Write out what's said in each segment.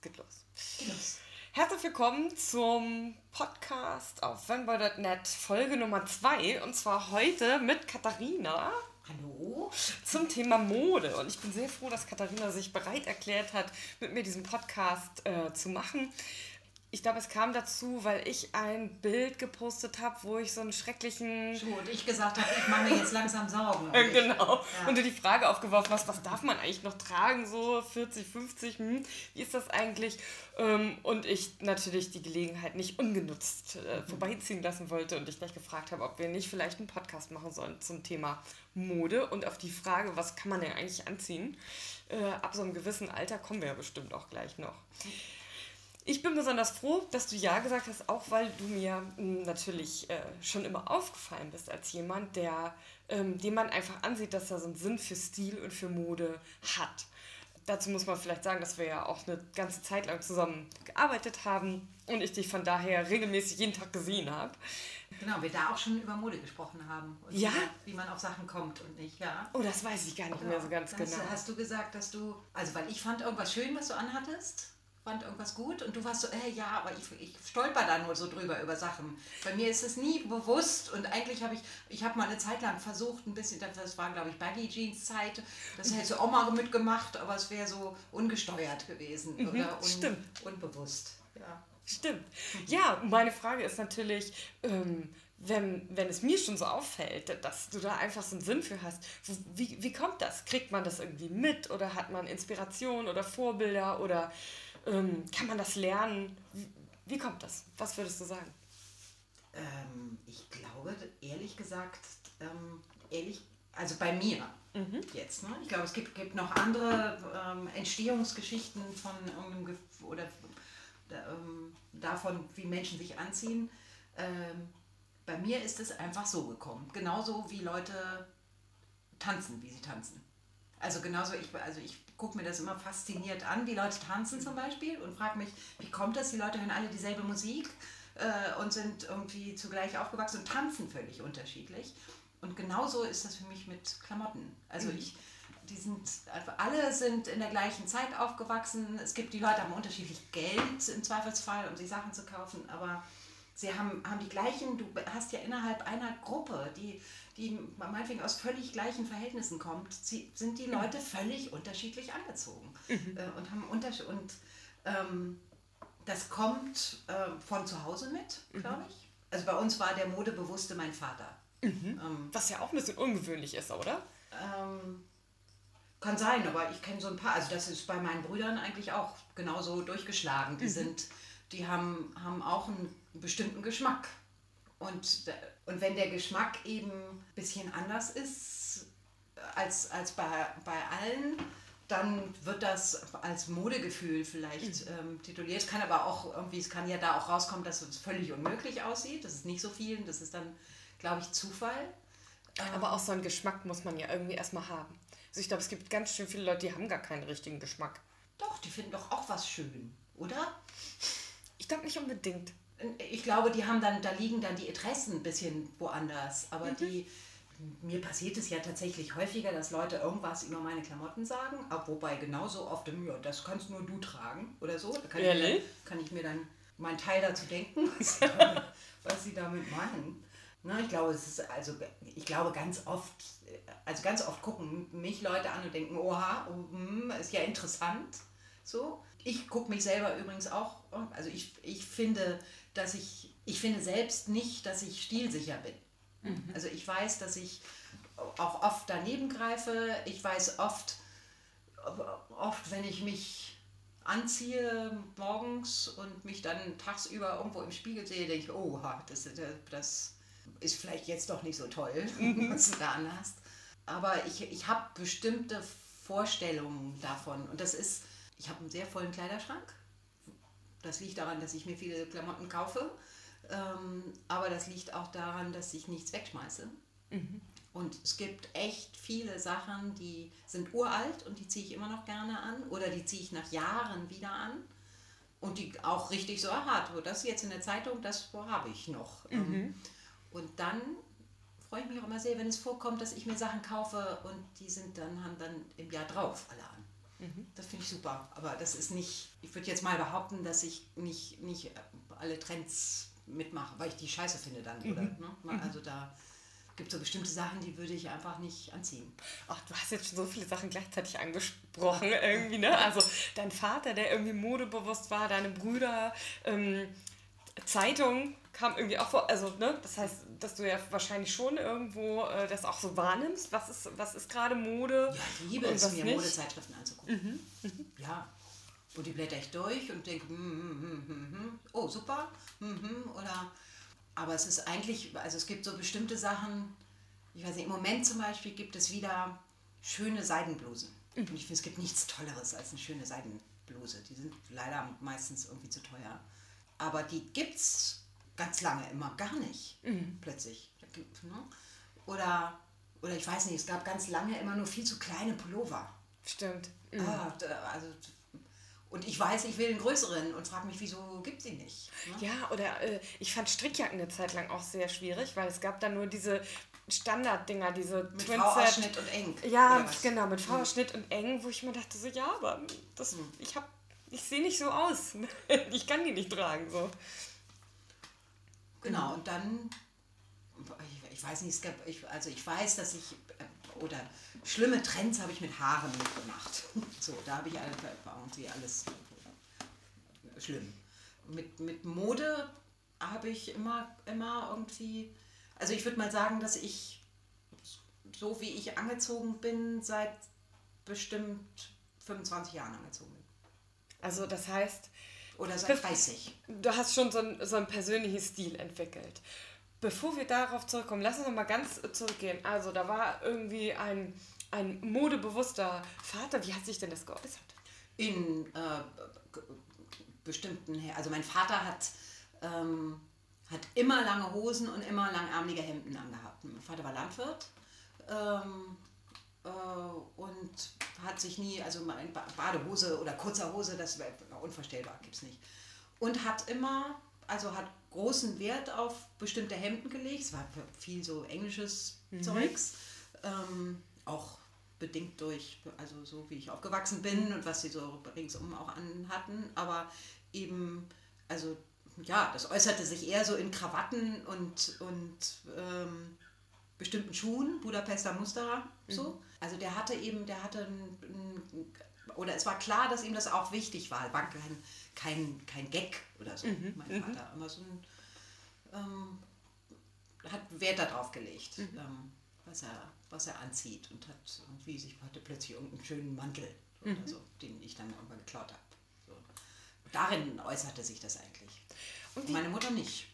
Es geht los. Los. Herzlich willkommen zum Podcast auf fanboy.net Folge Nummer 2 und zwar heute mit Katharina Hallo. zum Thema Mode. Und ich bin sehr froh, dass Katharina sich bereit erklärt hat, mit mir diesen Podcast äh, zu machen. Ich glaube, es kam dazu, weil ich ein Bild gepostet habe, wo ich so einen schrecklichen So, und ich gesagt habe, ich mache mir jetzt langsam Sorgen. um. Genau. Ja. Und du die Frage aufgeworfen hast, was darf man eigentlich noch tragen, so 40, 50, hm, wie ist das eigentlich? Ähm, und ich natürlich die Gelegenheit nicht ungenutzt äh, vorbeiziehen lassen wollte und dich gleich gefragt habe, ob wir nicht vielleicht einen Podcast machen sollen zum Thema Mode und auf die Frage, was kann man denn eigentlich anziehen? Äh, ab so einem gewissen Alter kommen wir ja bestimmt auch gleich noch. Ich bin besonders froh, dass du Ja gesagt hast, auch weil du mir mh, natürlich äh, schon immer aufgefallen bist als jemand, der, ähm, dem man einfach ansieht, dass er so einen Sinn für Stil und für Mode hat. Dazu muss man vielleicht sagen, dass wir ja auch eine ganze Zeit lang zusammen gearbeitet haben und ich dich von daher regelmäßig jeden Tag gesehen habe. Genau, wir da auch schon über Mode gesprochen haben. Und Ja? Wie man auf Sachen kommt und nicht, ja. Oh, das weiß ich gar nicht mehr so ganz genau. Hast du gesagt, dass du, also weil ich fand irgendwas schön, was du anhattest, fand irgendwas gut und du warst so, äh, ja, aber ich, ich stolper da nur so drüber über Sachen. Bei mir ist es nie bewusst und eigentlich habe ich, ich habe mal eine Zeit lang versucht, ein bisschen, das war glaube ich Baggy Jeans Zeit, das hätte du auch mal mitgemacht, aber es wäre so ungesteuert gewesen oder un, Mhm, stimmt. unbewusst. Ja. Stimmt. Ja, meine Frage ist natürlich, ähm, wenn, wenn es mir schon so auffällt, dass du da einfach so einen Sinn für hast, wie, wie kommt das? Kriegt man das irgendwie mit oder hat man Inspiration oder Vorbilder oder ähm, kann man das lernen? Wie, kommt das? Was würdest du sagen? Ähm, ich glaube, ehrlich gesagt, ähm, ehrlich, also bei mir jetzt. Ne? Ich glaube, es gibt, gibt noch andere ähm, Entstehungsgeschichten von irgendeinem oder ähm, davon, wie Menschen sich anziehen. Ähm, bei mir ist es einfach so gekommen. Genauso wie Leute tanzen, wie sie tanzen. Also genauso, ich, also ich gucke mir das immer fasziniert an, wie Leute tanzen zum Beispiel und frage mich, wie kommt das? Die Leute hören alle dieselbe Musik äh, und sind irgendwie zugleich aufgewachsen und tanzen völlig unterschiedlich. Und genauso ist das für mich mit Klamotten. Also ich, die sind, also alle sind in der gleichen Zeit aufgewachsen. Es gibt die Leute haben unterschiedlich Geld im Zweifelsfall, um sich Sachen zu kaufen, aber sie haben, haben die gleichen, du hast ja innerhalb einer Gruppe, die, die meinetwegen aus völlig gleichen Verhältnissen kommt, sind die Leute völlig unterschiedlich angezogen äh, und haben Unterschied und ähm, das kommt äh, von zu Hause mit, glaube ich. Also bei uns war der Modebewusste mein Vater. Ähm, Was ja auch ein bisschen ungewöhnlich ist, oder? ähm, kann sein, aber ich kenne so ein paar. Also das ist bei meinen Brüdern eigentlich auch genauso durchgeschlagen. Die sind, die haben, haben auch einen bestimmten Geschmack. Und, und wenn der Geschmack eben ein bisschen anders ist als, als bei, bei allen, dann wird das als Modegefühl vielleicht ähm, tituliert. Es kann aber auch irgendwie, es kann ja da auch rauskommen, dass es völlig unmöglich aussieht. Das ist nicht so vielen, das ist dann, glaube ich, Zufall. Aber auch so einen Geschmack muss man ja irgendwie erstmal haben. Also ich glaube, es gibt ganz schön viele Leute, die haben gar keinen richtigen Geschmack. Doch, die finden doch auch was schön, oder? Ich glaube nicht unbedingt. Ich glaube, die haben dann, da liegen dann die Interessen ein bisschen woanders. Aber die, mir passiert es ja tatsächlich häufiger, dass Leute irgendwas über meine Klamotten sagen, wobei genauso oft, ja, das kannst nur du tragen oder so. Da kann, ich mir, dann, Ehrlich? kann ich mir dann meinen Teil dazu denken, was sie damit, was sie damit meinen. Na, ich glaube, es ist also, ich glaube ganz oft, also ganz oft gucken mich Leute an und denken, oha, oh, hm, ist ja interessant. So. Ich gucke mich selber übrigens auch, also ich, ich finde, dass ich, ich finde selbst nicht, dass ich stilsicher bin. Also ich weiß, dass ich auch oft daneben greife. Ich weiß oft, oft, wenn ich mich anziehe morgens und mich dann tagsüber irgendwo im Spiegel sehe, denke ich, oh, das, das ist vielleicht jetzt doch nicht so toll, was du da anhast. Aber ich, ich habe bestimmte Vorstellungen davon. Und das ist, ich habe einen sehr vollen Kleiderschrank. Das liegt daran, dass ich mir viele Klamotten kaufe. Ähm, aber das liegt auch daran, dass ich nichts wegschmeiße. Und es gibt echt viele Sachen, die sind uralt und die ziehe ich immer noch gerne an. Oder die ziehe ich nach Jahren wieder an. Und die auch richtig so, du, das jetzt in der Zeitung, das habe ich noch. Ähm, Und dann freue ich mich auch immer sehr, wenn es vorkommt, dass ich mir Sachen kaufe und die sind dann, haben dann im Jahr drauf alle. Mhm. Das finde ich super. Aber das ist nicht, ich würde jetzt mal behaupten, dass ich nicht, nicht alle Trends mitmache, weil ich die scheiße finde dann. Mhm. Oder, ne? Mhm. Also da gibt so bestimmte Sachen, die würde ich einfach nicht anziehen. Ach, du hast jetzt schon so viele Sachen gleichzeitig angesprochen irgendwie, ne? Also dein Vater, der irgendwie modebewusst war, deine Brüder, ähm, Zeitung kam irgendwie auch vor, also ne, das heißt, dass du ja wahrscheinlich schon irgendwo äh, das auch so wahrnimmst, was ist, was ist gerade Mode. Ja, ich liebe es, mir nicht. Modezeitschriften anzugucken. Mhm. Mhm. Ja, und die blätter ich durch und denke, hm, hm, hm, oh super, oder aber es ist eigentlich, also es gibt so bestimmte Sachen, ich weiß nicht, im Moment zum Beispiel gibt es wieder schöne Seidenblusen. Mhm. Und ich finde, es gibt nichts Tolleres als eine schöne Seidenbluse. Die sind leider meistens irgendwie zu teuer. Aber die gibt es ganz lange immer gar nicht, mhm. plötzlich. Ne? Oder, oder ich weiß nicht, es gab ganz lange immer nur viel zu kleine Pullover. Stimmt. Mhm. Ah, also und ich weiß, ich will einen größeren und frage mich, wieso gibt es ihn nicht? Ne? Ja, oder äh, ich fand Strickjacken eine Zeit lang auch sehr schwierig, weil es gab dann nur diese Standarddinger, diese mit V-Ausschnitt und eng. Ja, genau, mit V-Ausschnitt mhm. und eng, wo ich mir dachte, so ja, aber das, mhm. ich ich sehe nicht so aus. ich kann die nicht tragen. So. Genau, und dann, ich, ich weiß nicht, es gab, ich, also ich weiß, dass ich, oder schlimme Trends habe ich mit Haaren mitgemacht. So, da habe ich irgendwie alles schlimm. Mit, mit Mode habe ich immer, immer irgendwie, also ich würde mal sagen, dass ich, so wie ich angezogen bin, seit bestimmt 25 Jahren angezogen bin. Also das heißt... Oder seit 30. Du hast schon so ein, so ein persönliches Stil entwickelt. Bevor wir darauf zurückkommen, lass uns noch mal ganz zurückgehen. Also da war irgendwie ein ein modebewusster Vater. Wie hat sich denn das geäußert? In äh, bestimmten, also mein Vater hat, ähm, hat immer lange Hosen und immer langärmelige Hemden angehabt. Mein Vater war Landwirt ähm, äh, und hat sich nie, also in Badehose oder kurzer Hose, das wäre unvorstellbar, gibt es nicht. Und hat immer, also hat großen Wert auf bestimmte Hemden gelegt. Es war viel so englisches mhm. Zeugs. Ähm, auch bedingt durch, also so wie ich aufgewachsen bin und was sie so ringsum auch anhatten, aber eben, also ja, das äußerte sich eher so in Krawatten und, und ähm, bestimmten Schuhen, Budapester Musterer, so. Mhm. Also der hatte eben, der hatte ein, ein, oder es war klar, dass ihm das auch wichtig war, war kein, kein, kein Gag oder so, mhm. mein mhm. Vater, immer so ein, ähm, hat Wert darauf gelegt, mhm. ähm, was er was er anzieht und hat irgendwie sich hatte plötzlich irgendeinen schönen Mantel mhm. oder so, den ich dann irgendwann geklaut habe. So. Darin äußerte sich das eigentlich. Und, und meine Mutter nicht.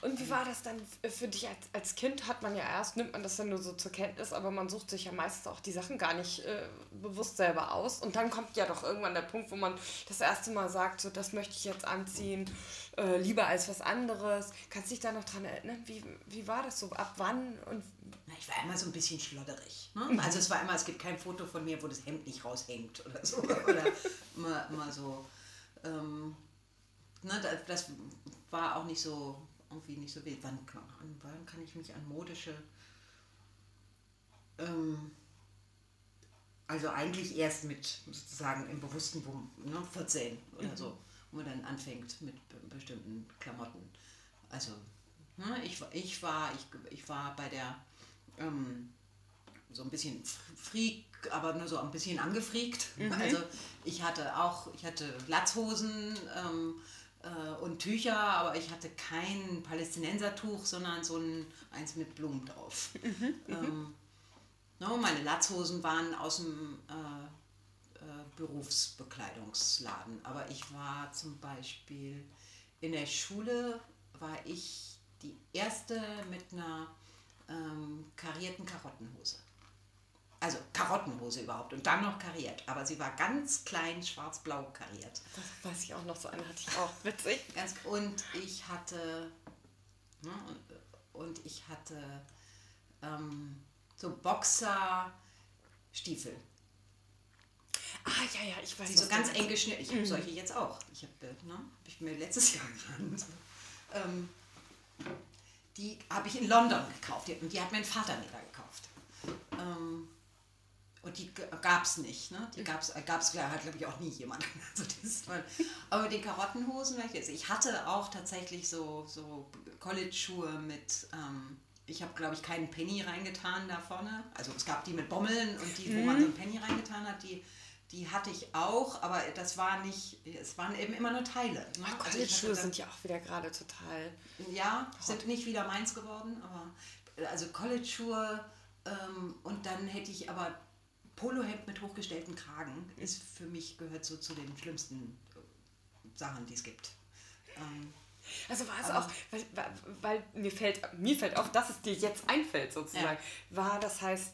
Und wie war das dann für dich als, als Kind? Hat man ja erst, nimmt man das dann nur so zur Kenntnis, aber man sucht sich ja meistens auch die Sachen gar nicht äh, bewusst selber aus. Und dann kommt ja doch irgendwann der Punkt, wo man das erste Mal sagt, so das möchte ich jetzt anziehen, äh, lieber als was anderes. Kannst du dich da noch dran erinnern? Wie, wie war das so? Ab wann? Und Na, ich war immer so ein bisschen schlodderig. Ne? Mhm. Also es war immer, es gibt kein Foto von mir, wo das Hemd nicht raushängt oder so. oder immer, immer so. Ähm, ne, das war auch nicht so irgendwie nicht so wild. Wann, wann kann ich mich an modische. Ähm, also eigentlich erst mit sozusagen im bewussten Wum, ne, 14 oder mhm. so, wo man dann anfängt mit bestimmten Klamotten. Also ne, ich, ich, war, ich, ich war bei der ähm, so ein bisschen Freak, aber nur so ein bisschen angefriekt. Mhm. Also ich hatte auch, ich hatte Latzhosen, ähm, äh, und Tücher, aber ich hatte kein Palästinensertuch, sondern so ein eins mit Blumen drauf. Mhm, ähm, no, meine Latzhosen waren aus dem äh, äh, Berufsbekleidungsladen, aber ich war zum Beispiel in der Schule, war ich die erste mit einer ähm, karierten Karottenhose also Karottenhose überhaupt und dann noch kariert. Aber sie war ganz klein schwarz-blau kariert. Das weiß ich auch noch, so eine hatte ich auch. Witzig. Ganz, und ich hatte, ne, und, und, ich hatte ähm, so Boxerstiefel. Ah, ja, ja, ich weiß Die so ganz eng geschnitten. Ich habe mhm. solche jetzt auch. Ich habe ne, hab ich mir letztes Jahr gerannt. Ähm, die habe ich in London gekauft. Und die hat mein Vater mir da gekauft. Ähm, Und die gab es nicht. Ne? Die gab es, gab's, hat, glaube ich, auch nie jemand. Also aber mit den Karottenhosen, ich hatte auch tatsächlich so, so College-Schuhe mit, ähm, ich habe, glaube ich, keinen Penny reingetan da vorne. Also es gab die mit Bommeln und die, wo mhm. man so einen Penny reingetan hat, die, die hatte ich auch, aber das war nicht, es waren eben immer nur Teile. Ne? Oh, also College-Schuhe sind ja auch wieder gerade total. Ja, sind nicht wieder meins geworden, aber also College-Schuhe ähm, und dann hätte ich aber Polohemd mit hochgestellten Kragen ist für mich gehört so zu den schlimmsten äh, Sachen, die es gibt. Ähm, also war es auch, weil, weil, mir fällt mir fällt auf, dass es dir jetzt einfällt sozusagen. Ja. War das heißt,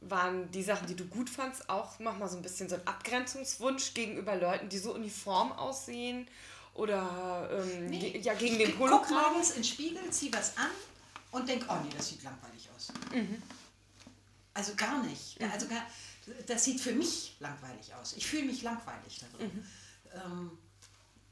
waren die Sachen, die du gut fandst, auch manchmal so ein bisschen so ein Abgrenzungswunsch gegenüber Leuten, die so uniform aussehen oder ähm, nee. ge ja gegen den Polo? Guck morgens in den Spiegel, zieh was an und denk, oh nee, das sieht langweilig aus. Mhm. Also gar nicht. Mhm. Also gar, das sieht für mich langweilig aus. Ich fühle mich langweilig darin. Mhm. Ähm,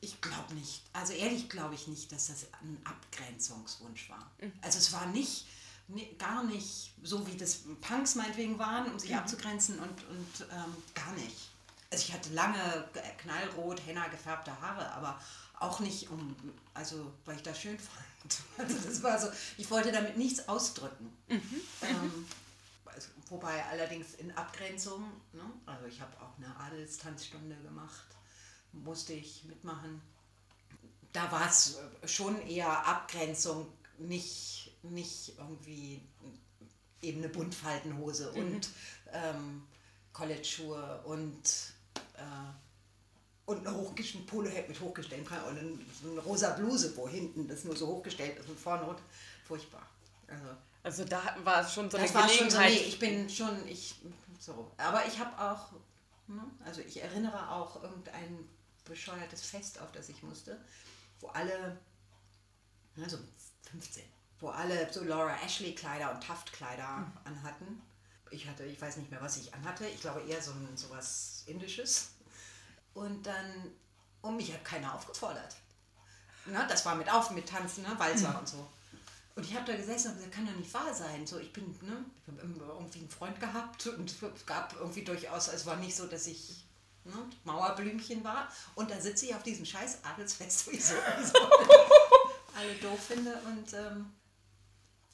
ich glaube nicht. Also ehrlich glaube ich nicht, dass das ein Abgrenzungswunsch war. Mhm. Also es war nicht, nee, gar nicht so, wie das Punks meinetwegen waren, um sich mhm. abzugrenzen und, und ähm, gar nicht. Also ich hatte lange knallrot, henna gefärbte Haare, aber auch nicht um, also weil ich das schön fand. Also das war so, ich wollte damit nichts ausdrücken. Mhm. Ähm, Wobei allerdings in Abgrenzung, ne? also ich habe auch eine Adelstanzstunde gemacht, musste ich mitmachen. Da war es schon eher Abgrenzung, nicht, nicht irgendwie eben eine Buntfaltenhose mhm. und ähm, College-Schuhe und, äh, und eine hochgestellte Polohemd mit hochgestellten und eine, eine rosa Bluse, wo hinten das nur so hochgestellt ist und vorne rot. Furchtbar. Also, also da war es schon so das eine Gelegenheit. Schon so, nee, ich bin schon, ich, so. Aber ich habe auch, ne, also ich erinnere auch irgendein bescheuertes Fest, auf das ich musste, wo alle, also 15, wo alle so Laura Ashley Kleider und Taft Kleider mhm. anhatten. Ich hatte, ich weiß nicht mehr, was ich anhatte. Ich glaube eher so ein sowas Indisches. Und dann, und mich hat keiner aufgefordert. Na, das war mit auf, mit Tanzen, ne, Walzer mhm. und so. Und ich habe da gesessen und gesagt, kann doch nicht wahr sein. So, ich bin, ne, ich habe irgendwie einen Freund gehabt und es gab irgendwie durchaus, es war nicht so, dass ich ne, Mauerblümchen war. Und da sitze ich auf diesem scheiß Adelsfest, wo ich so, so alle doof finde und ähm,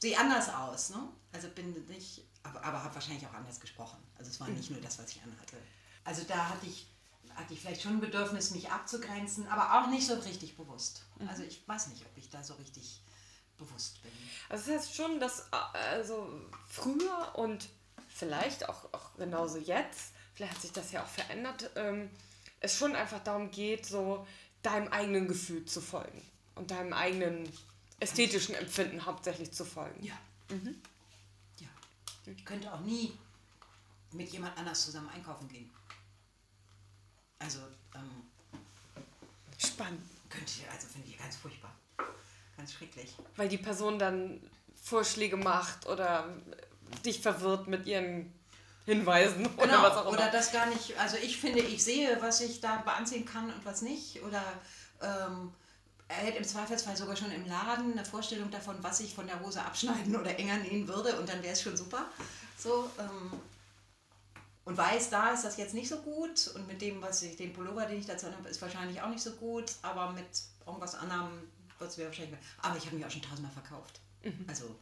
sehe anders aus. Ne? Also bin nicht, aber, aber habe wahrscheinlich auch anders gesprochen. Also es war nicht nur das, was ich anhatte. Also da hatte ich, hatte ich vielleicht schon ein Bedürfnis, mich abzugrenzen, aber auch nicht so richtig bewusst. Mhm. Also ich weiß nicht, ob ich da so richtig bewusst bin. Also das heißt schon, dass also früher und vielleicht auch, auch genauso jetzt, vielleicht hat sich das ja auch verändert, ähm, es schon einfach darum geht, so deinem eigenen Gefühl zu folgen und deinem eigenen ästhetischen Empfinden hauptsächlich zu folgen. Ja. Mhm. Ja. Ich könnte auch nie mit jemand anders zusammen einkaufen gehen. Also, ähm, spannend. Könnte ich, also finde ich ganz furchtbar. Ganz schrecklich. Weil die Person dann Vorschläge macht oder dich verwirrt mit ihren Hinweisen genau. oder was auch immer. Oder das gar nicht, also ich finde, ich sehe, was ich da anziehen kann und was nicht. Oder ähm, er hätte im Zweifelsfall sogar schon im Laden eine Vorstellung davon, was ich von der Hose abschneiden oder enger nähen würde und dann wäre es schon super. So, ähm, und weiß, da ist das jetzt nicht so gut und mit dem, was ich, den Pullover, den ich dazu habe, ist wahrscheinlich auch nicht so gut, aber mit irgendwas anderem wird es wahrscheinlich. Aber ich habe mich auch schon tausendmal verkauft. Mhm. Also,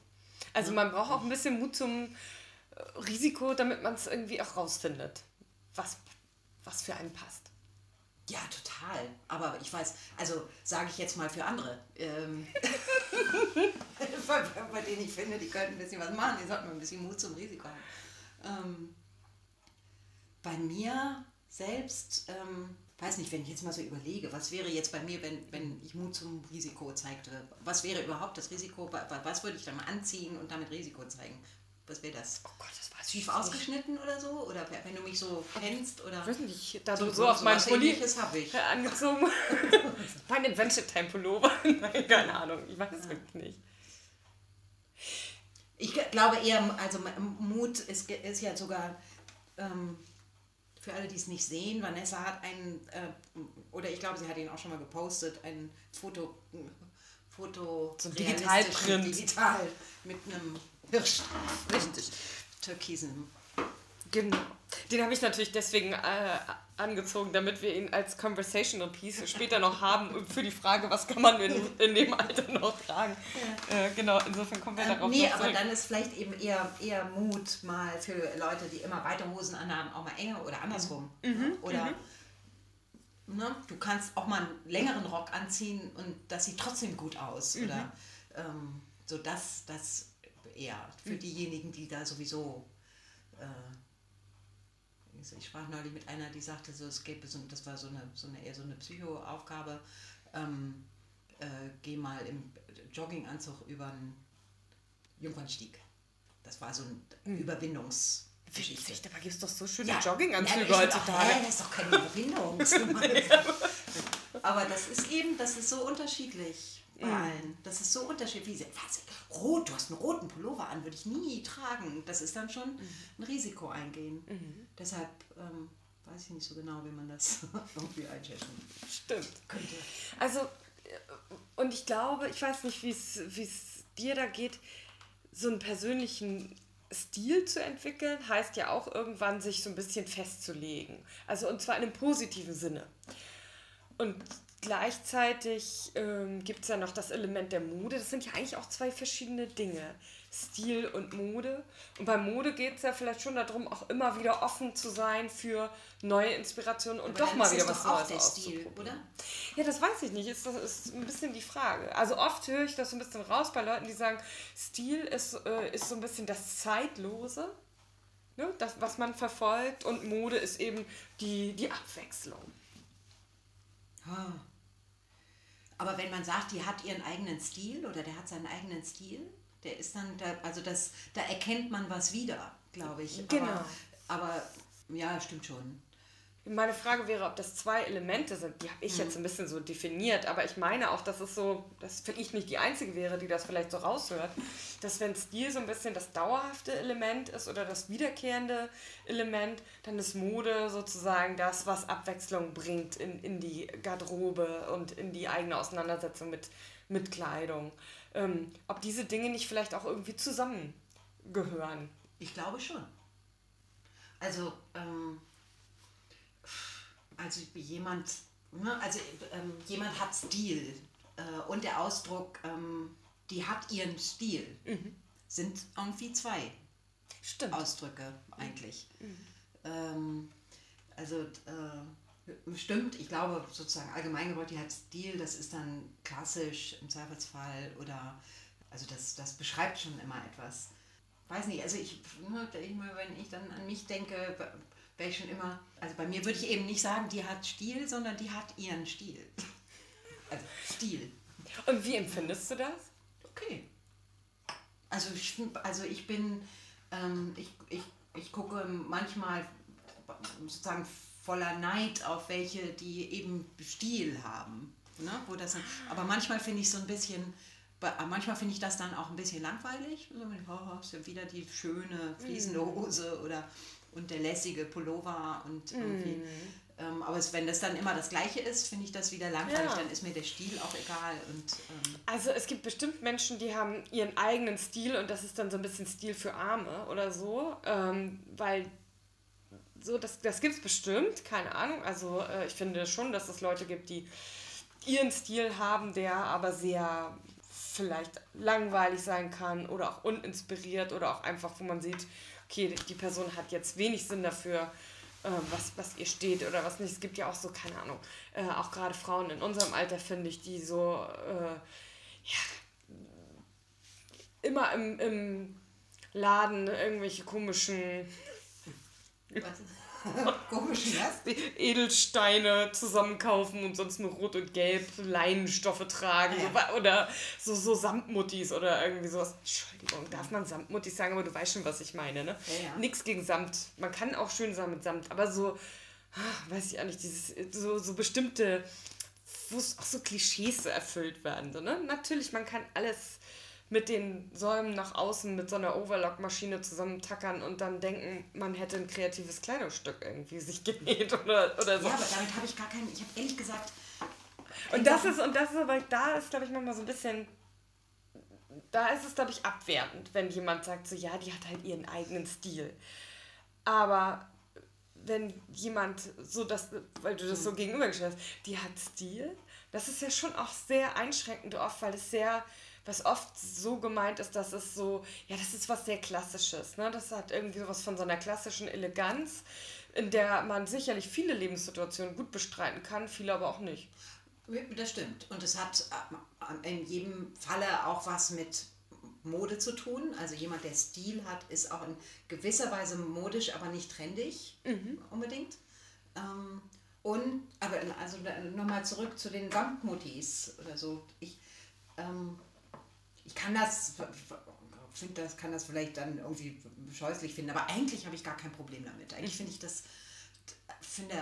also man braucht auch ein bisschen Mut zum äh, Risiko, damit man es irgendwie auch rausfindet, was, was für einen passt. Ja, total. Aber ich weiß, also sage ich jetzt mal für andere, ähm, bei, bei, denen ich finde, die könnten ein bisschen was machen, die sollten mal ein bisschen Mut zum Risiko haben. Ähm, bei mir selbst ähm, weiß nicht, wenn ich jetzt mal so überlege, was wäre jetzt bei mir, wenn, wenn ich Mut zum Risiko zeigte? Was wäre überhaupt das Risiko? Was würde ich dann mal anziehen und damit Risiko zeigen? Was wäre das? Oh Gott, das war schief ausgeschnitten oder so? Oder wenn du mich so kennst? Oder weiß nicht, da so, so auf mein Pulli angezogen Mein Adventure Time Pullover. Nein, keine Ahnung, ich weiß es ja. wirklich nicht. Ich glaube eher, also Mut ist, ist ja sogar ähm, für alle, die es nicht sehen, Vanessa hat ein, äh, oder ich glaube, sie hat ihn auch schon mal gepostet, ein Foto, Foto so digital, digital mit einem Hirsch, richtig, türkisen Genau. Den habe ich natürlich deswegen äh, angezogen, damit wir ihn als Conversational Piece später noch haben für die Frage, was kann man in, in dem Alter noch tragen. Ja. Äh, genau, insofern kommen wir ähm, darauf Nee, aber dann ist vielleicht eben eher, eher Mut mal für Leute, die immer weiter Hosen anhaben, auch mal enger oder andersrum. Mhm. mhm. Oder mhm. Ne, du kannst auch mal einen längeren Rock anziehen und das sieht trotzdem gut aus. Mhm. Oder ähm, so das, das eher für mhm. diejenigen, die da sowieso äh, ich sprach neulich mit einer, die sagte, so, es gäbe so, das war so eine, so eine eher so eine Psychoaufgabe, ähm, äh, geh mal im Jogginganzug über einen Jungfernstieg. Das war so ein mhm. Überwindungs- Geschichte. Aber gibt es doch so schöne ja, Jogginganzüge ja, heutzutage. Doch, das ist doch keine Überwindung. Aber das ist eben, das ist so unterschiedlich bei allen. Das ist so unterschiedlich. Was? Rot, du hast einen roten Pullover an, würde ich nie tragen. Das ist dann schon mhm. ein Risiko eingehen. Mhm. Deshalb ähm, weiß ich nicht so genau, wie man das irgendwie einschätzen Stimmt. könnte. Also, äh, und ich glaube, ich weiß nicht, wie es dir da geht, so einen persönlichen Stil zu entwickeln, heißt ja auch irgendwann sich so ein bisschen festzulegen. Also und zwar in einem positiven Sinne. Und gleichzeitig ähm, gibt es ja noch das Element der Mode. Das sind ja eigentlich auch zwei verschiedene Dinge. Stil und Mode. Und bei Mode geht es ja vielleicht schon darum, auch immer wieder offen zu sein für neue Inspirationen und Aber doch mal wieder was doch Neues auch der Stil, oder? Ja, das weiß ich nicht. Ist, das ist ein bisschen die Frage. Also oft höre ich das so ein bisschen raus bei Leuten, die sagen, Stil ist, äh, ist so ein bisschen das Zeitlose. Ne? Das, was man verfolgt und Mode ist eben die, die Abwechslung. Ah. Aber wenn man sagt, die hat ihren eigenen Stil oder der hat seinen eigenen Stil, der ist dann, da, also das, da erkennt man was wieder, glaube ich. Genau. Aber, aber ja, stimmt schon. Meine Frage wäre, ob das zwei Elemente sind. Die habe ich mhm. jetzt ein bisschen so definiert, aber ich meine auch, dass es so, dass ich nicht die Einzige wäre, die das vielleicht so raushört, dass wenn Stil so ein bisschen das dauerhafte Element ist oder das wiederkehrende Element, dann ist Mode sozusagen das, was Abwechslung bringt in, in die Garderobe und in die eigene Auseinandersetzung mit, mit Kleidung. Ähm, ob diese Dinge nicht vielleicht auch irgendwie zusammengehören. Ich glaube schon. Also, ähm also jemand, ne, also ähm, jemand hat Stil äh, und der Ausdruck, ähm, die hat ihren Stil, mhm. sind irgendwie zwei Stimmt. Ausdrücke eigentlich. Mhm. Ähm, also äh, stimmt, ich glaube sozusagen allgemeingewollt, die hat Stil, das ist dann klassisch im Zweifelsfall oder also das, das beschreibt schon immer etwas. Weiß nicht, also ich, ne, wenn ich dann an mich denke, wäre ich schon immer, also bei mir würde ich eben nicht sagen, die hat Stil, sondern die hat ihren Stil. Also Stil. Und wie empfindest du das? Okay. Also ich, also ich bin, ähm, ich, ich, ich gucke manchmal sozusagen voller Neid auf welche, die eben Stil haben. Ne? Wo das, aber manchmal finde ich so ein bisschen, manchmal finde ich das dann auch ein bisschen langweilig. So, oh, ist ja wieder die schöne fließende mhm. Hose oder und der lässige Pullover und irgendwie. Mm. Ähm, aber es, wenn das dann immer das Gleiche ist, finde ich das wieder langweilig. Ja. Dann ist mir der Stil auch egal. Und, ähm also es gibt bestimmt Menschen, die haben ihren eigenen Stil und das ist dann so ein bisschen Stil für Arme oder so. Ähm, weil so, das, das gibt es bestimmt, keine Ahnung. Also äh, ich finde schon, dass es Leute gibt, die ihren Stil haben, der aber sehr vielleicht langweilig sein kann oder auch uninspiriert oder auch einfach, wo man sieht, okay, die Person hat jetzt wenig Sinn dafür, äh, was, was ihr steht oder was nicht. Es gibt ja auch so, keine Ahnung, äh, auch gerade Frauen in unserem Alter, finde ich, die so, äh, ja, immer im, im Laden irgendwelche komischen. Was? Komisch, was? Edelsteine zusammenkaufen und sonst nur Rot und Gelb Leinenstoffe tragen. Ja. Oder so, so Samtmuttis oder irgendwie sowas. Entschuldigung, darf man Samtmuttis sagen, aber du weißt schon, was ich meine, ne? Ja, ja. Nix gegen Samt. Man kann auch schön sein mit Samt, aber so, ah, weiß ich auch nicht, dieses, so, so bestimmte, wo es auch so Klischees erfüllt werden. So, ne? Natürlich, man kann alles mit den Säumen nach außen mit so einer Overlock-Maschine zusammentackern und dann denken, man hätte ein kreatives Kleidungsstück irgendwie sich genäht oder, oder so. Ja, aber damit habe ich gar keinen, ich habe ehrlich gesagt. Und das ist, und das ist aber, da ist, glaube ich, manchmal so ein bisschen, da ist es, glaube ich, abwertend, wenn jemand sagt, so, ja, die hat halt ihren eigenen Stil. Aber wenn jemand so das, weil du das so gegenübergestellt hast, die hat Stil, das ist ja schon auch sehr einschränkend oft, weil es sehr, was oft so gemeint ist, dass es so, ja, das ist was sehr Klassisches, ne? Das hat irgendwie sowas von so einer klassischen Eleganz, in der man sicherlich viele Lebenssituationen gut bestreiten kann, viele aber auch nicht. Das stimmt. Und es hat äh, in jedem Falle auch was mit Mode zu tun. Also jemand, der Stil hat, ist auch in gewisser Weise modisch, aber nicht trendig mhm. unbedingt. Ähm, und, aber also nochmal zurück zu den Samtmutis oder so. Ich, ähm, ich kann das, finde das, kann das vielleicht dann irgendwie scheußlich finden, aber eigentlich habe ich gar kein Problem damit. Eigentlich mhm. finde ich das, finde,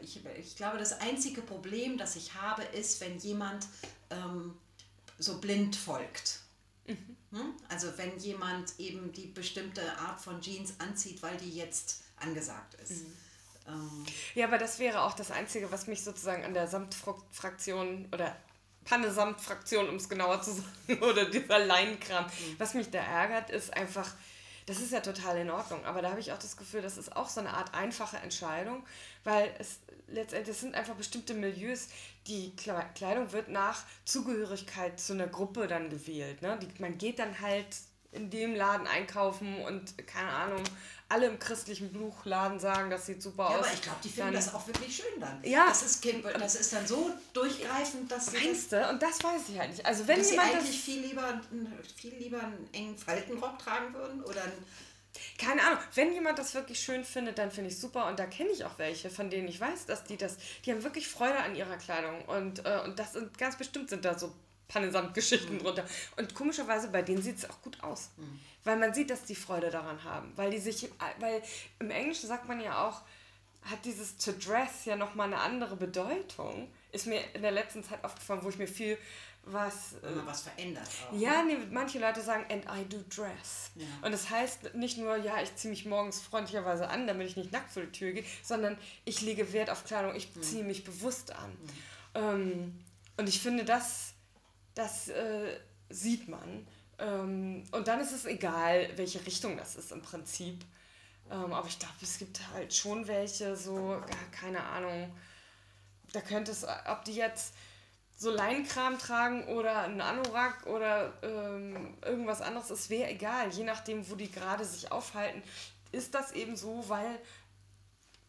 ich, ich glaube, das einzige Problem, das ich habe, ist, wenn jemand ähm, so blind folgt. Mhm. Hm? Also wenn jemand eben die bestimmte Art von Jeans anzieht, weil die jetzt angesagt ist. Mhm. Ähm. Ja, aber das wäre auch das Einzige, was mich sozusagen an der Samtfraktion oder Panne-Samt-Fraktion, um es genauer zu sagen, oder dieser Leinenkram, mhm. was mich da ärgert, ist einfach, das ist ja total in Ordnung, aber da habe ich auch das Gefühl, das ist auch so eine Art einfache Entscheidung, weil es letztendlich sind einfach bestimmte Milieus, die Kleidung wird nach Zugehörigkeit zu einer Gruppe dann gewählt. Ne? Die, man geht dann halt in dem Laden einkaufen und keine Ahnung, alle im christlichen Buchladen sagen, das sieht super ja, aus. Aber ich glaube, die finden dann, das auch wirklich schön dann. Ja. Das ist, das ist dann so durchgreifend, dass sie. Meinst du? Und das weiß ich halt nicht. Also wenn dass jemand sie eigentlich viel lieber, viel lieber einen engen Faltenrock tragen würden oder einen keine Ahnung, wenn jemand das wirklich schön findet, dann finde ich super und da kenne ich auch welche, von denen ich weiß, dass die das, die haben wirklich Freude an ihrer Kleidung und, äh, und das sind ganz bestimmt sind da so Pannesamt-Geschichten mhm. drunter. Und komischerweise bei denen sieht es auch gut aus, mhm. weil man sieht, dass die Freude daran haben, weil die sich, weil im Englischen sagt man ja auch, hat dieses to dress ja nochmal eine andere Bedeutung. Ist mir in der letzten Zeit aufgefallen, wo ich mir viel was. Wenn man was verändert. Auch, ja, ne? nee, manche Leute sagen, and I do dress. Ja. Und das heißt nicht nur, ja, ich ziehe mich morgens freundlicherweise an, damit ich nicht nackt vor die Tür gehe, sondern ich lege Wert auf Kleidung, ich mhm. ziehe mich bewusst an. Mhm. Ähm, und ich finde, das, das äh, sieht man. Ähm, und dann ist es egal, welche Richtung das ist im Prinzip. Ähm, aber ich glaube, es gibt halt schon welche, so, keine Ahnung. Da könnte es, ob die jetzt so Leinkram tragen oder einen Anorak oder ähm, irgendwas anderes, es wäre egal, je nachdem, wo die gerade sich aufhalten, ist das eben so, weil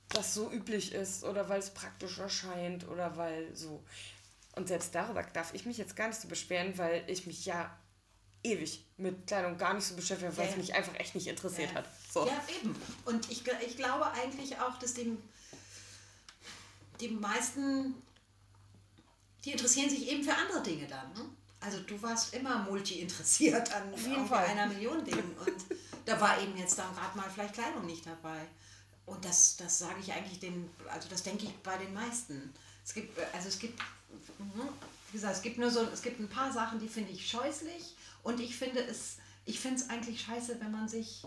das so üblich ist oder weil es praktisch erscheint oder weil so. Und selbst darüber darf ich mich jetzt gar nicht so beschweren, weil ich mich ja ewig mit Kleidung gar nicht so beschäftige, weil ja, es mich einfach echt nicht interessiert ja. hat. So. Ja, eben. Und ich, ich glaube eigentlich auch, dass dem, die meisten die interessieren sich eben für andere Dinge dann. Ne? Also du warst immer multi-interessiert an Auf jeden Fall. einer Million Dingen und da war eben jetzt dann gerade mal vielleicht Kleidung nicht dabei. Und das, das sage ich eigentlich den, also das denke ich bei den meisten. Es gibt, also es gibt, wie gesagt, es gibt nur so, es gibt ein paar Sachen, die finde ich scheußlich und ich finde es, ich finde es eigentlich scheiße, wenn man sich,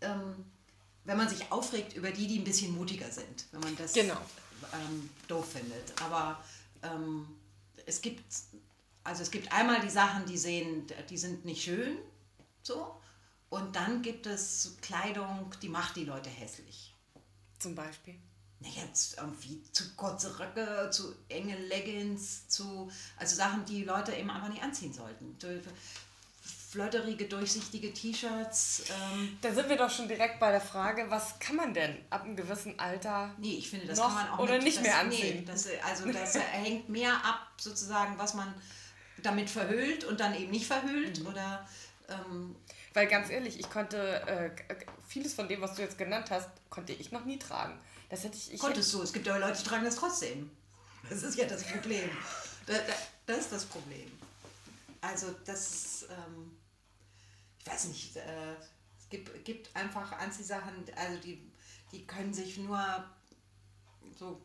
ähm, wenn man sich aufregt über die, die ein bisschen mutiger sind, wenn man das genau. ähm, doof findet. Aber ähm, es gibt, also es gibt einmal die Sachen, die sehen, die sind nicht schön, so. Und dann gibt es Kleidung, die macht die Leute hässlich. Zum Beispiel? Jetzt irgendwie zu kurze Röcke, zu enge Leggings, zu, also Sachen, die Leute eben einfach nicht anziehen sollten flötterige, durchsichtige T-Shirts. Ähm. Da sind wir doch schon direkt bei der Frage, was kann man denn ab einem gewissen Alter Nee, ich finde, das kann man auch oder nicht, nicht das, mehr anziehen. Nee, das, also das hängt mehr ab, sozusagen, was man damit verhüllt und dann eben nicht verhüllt. Mhm. Oder, ähm, Weil ganz ehrlich, ich konnte äh, vieles von dem, was du jetzt genannt hast, konnte ich noch nie tragen. Das hätte ich, ich Konntest hätte, du, es gibt ja Leute, die tragen das trotzdem. Das ist ja das Problem. das ist das Problem. Also das, ähm, ich weiß nicht, äh, es gibt, gibt einfach Anziehsachen, also die, die können sich nur so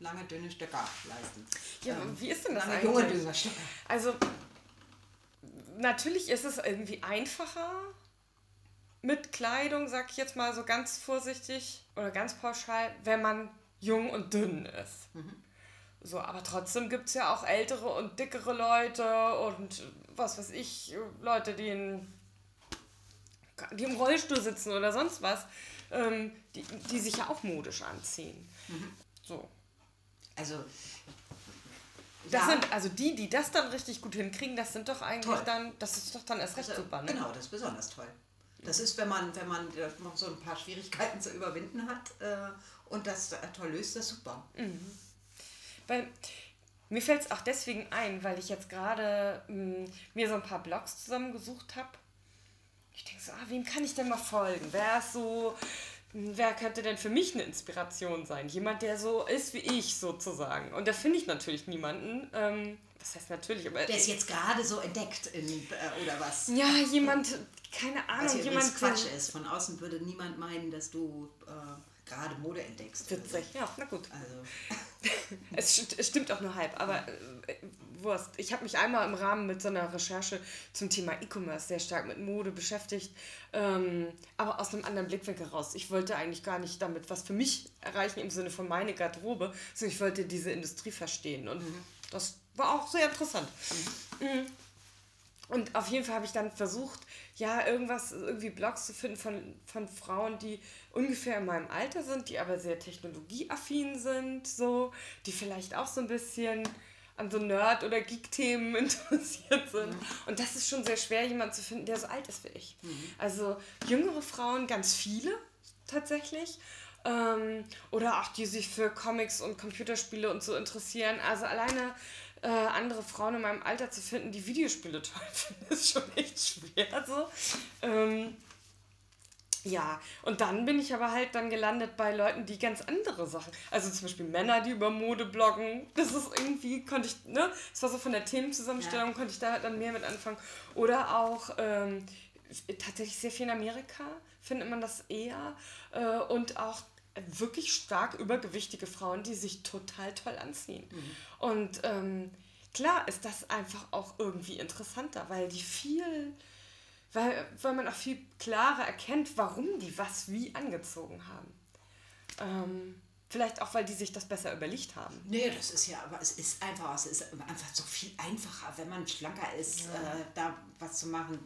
lange dünne Stöcker leisten. Ja, ähm, wie ist denn das lange, eigentlich? Junge dünne Stöcker. Also natürlich ist es irgendwie einfacher mit Kleidung, sag ich jetzt mal so ganz vorsichtig oder ganz pauschal, wenn man jung und dünn ist. Mhm. So, aber trotzdem gibt es ja auch ältere und dickere Leute und was weiß ich, Leute, die, in, die im Rollstuhl sitzen oder sonst was. ähm, die, die sich ja auch modisch anziehen. Mhm. So. Also, Das ja, sind, also die, die das dann richtig gut hinkriegen, das sind doch eigentlich Toll. dann, das ist doch dann erst recht also, super, ne? Genau, das ist besonders toll. Das ist, wenn man, wenn man äh, noch so ein paar Schwierigkeiten zu überwinden hat äh, und das äh, toll löst, das ist super. Weil mir fällt es auch deswegen ein, weil ich jetzt gerade mh, mir so ein paar Blogs zusammengesucht habe. Ich denke so, ah, wem kann ich denn mal folgen? Wer ist so, mh, wer könnte denn für mich eine Inspiration sein? Jemand, der so ist wie ich sozusagen. Und da finde ich natürlich niemanden. Ähm, das heißt natürlich, aber Der ist jetzt gerade so entdeckt in, äh, oder was? ja, jemand, keine Ahnung, Was jemand Quatsch ist. Von außen würde niemand meinen, dass du äh, gerade Mode entdeckst. Witzig, ja, na gut. Also, Es, es stimmt auch nur halb, aber äh, Wurst. Ich habe mich einmal im Rahmen mit so einer Recherche zum Thema E-Commerce sehr stark mit Mode beschäftigt, ähm, aber aus einem anderen Blickwinkel raus. Ich wollte eigentlich gar nicht damit was für mich erreichen im Sinne von meine Garderobe, sondern ich wollte diese Industrie verstehen und das war auch sehr interessant. Mhm. Und auf jeden Fall habe ich dann versucht, ja, irgendwas, irgendwie Blogs zu finden von, von Frauen, die ungefähr in meinem Alter sind, die aber sehr technologieaffin sind, so, die vielleicht auch so ein bisschen an so Nerd- oder Geek-Themen interessiert sind. Und das ist schon sehr schwer, jemanden zu finden, der so alt ist wie ich. Also jüngere Frauen, ganz viele tatsächlich. Ähm, oder auch die sich für Comics und Computerspiele und so interessieren. Also alleine äh, andere Frauen in meinem Alter zu finden, die Videospiele toll finden, ist schon echt schwer so. Ähm, ja, und dann bin ich aber halt dann gelandet bei Leuten, die ganz andere Sachen, also zum Beispiel Männer, die über Mode bloggen, das ist irgendwie, konnte ich, ne, es war so von der Themenzusammenstellung, konnte ich da halt dann mehr mit anfangen. Oder auch ähm, tatsächlich sehr viel in Amerika findet man das eher äh, und auch wirklich stark übergewichtige Frauen, die sich total toll anziehen. Und ähm, klar ist das einfach auch irgendwie interessanter, weil die viel weil, weil man auch viel klarer erkennt, warum die was wie angezogen haben. Ähm, vielleicht auch, weil die sich das besser überlegt haben. nee, das ist ja, aber es ist einfach, es ist einfach so viel einfacher, wenn man schlanker ist, äh, da was zu machen,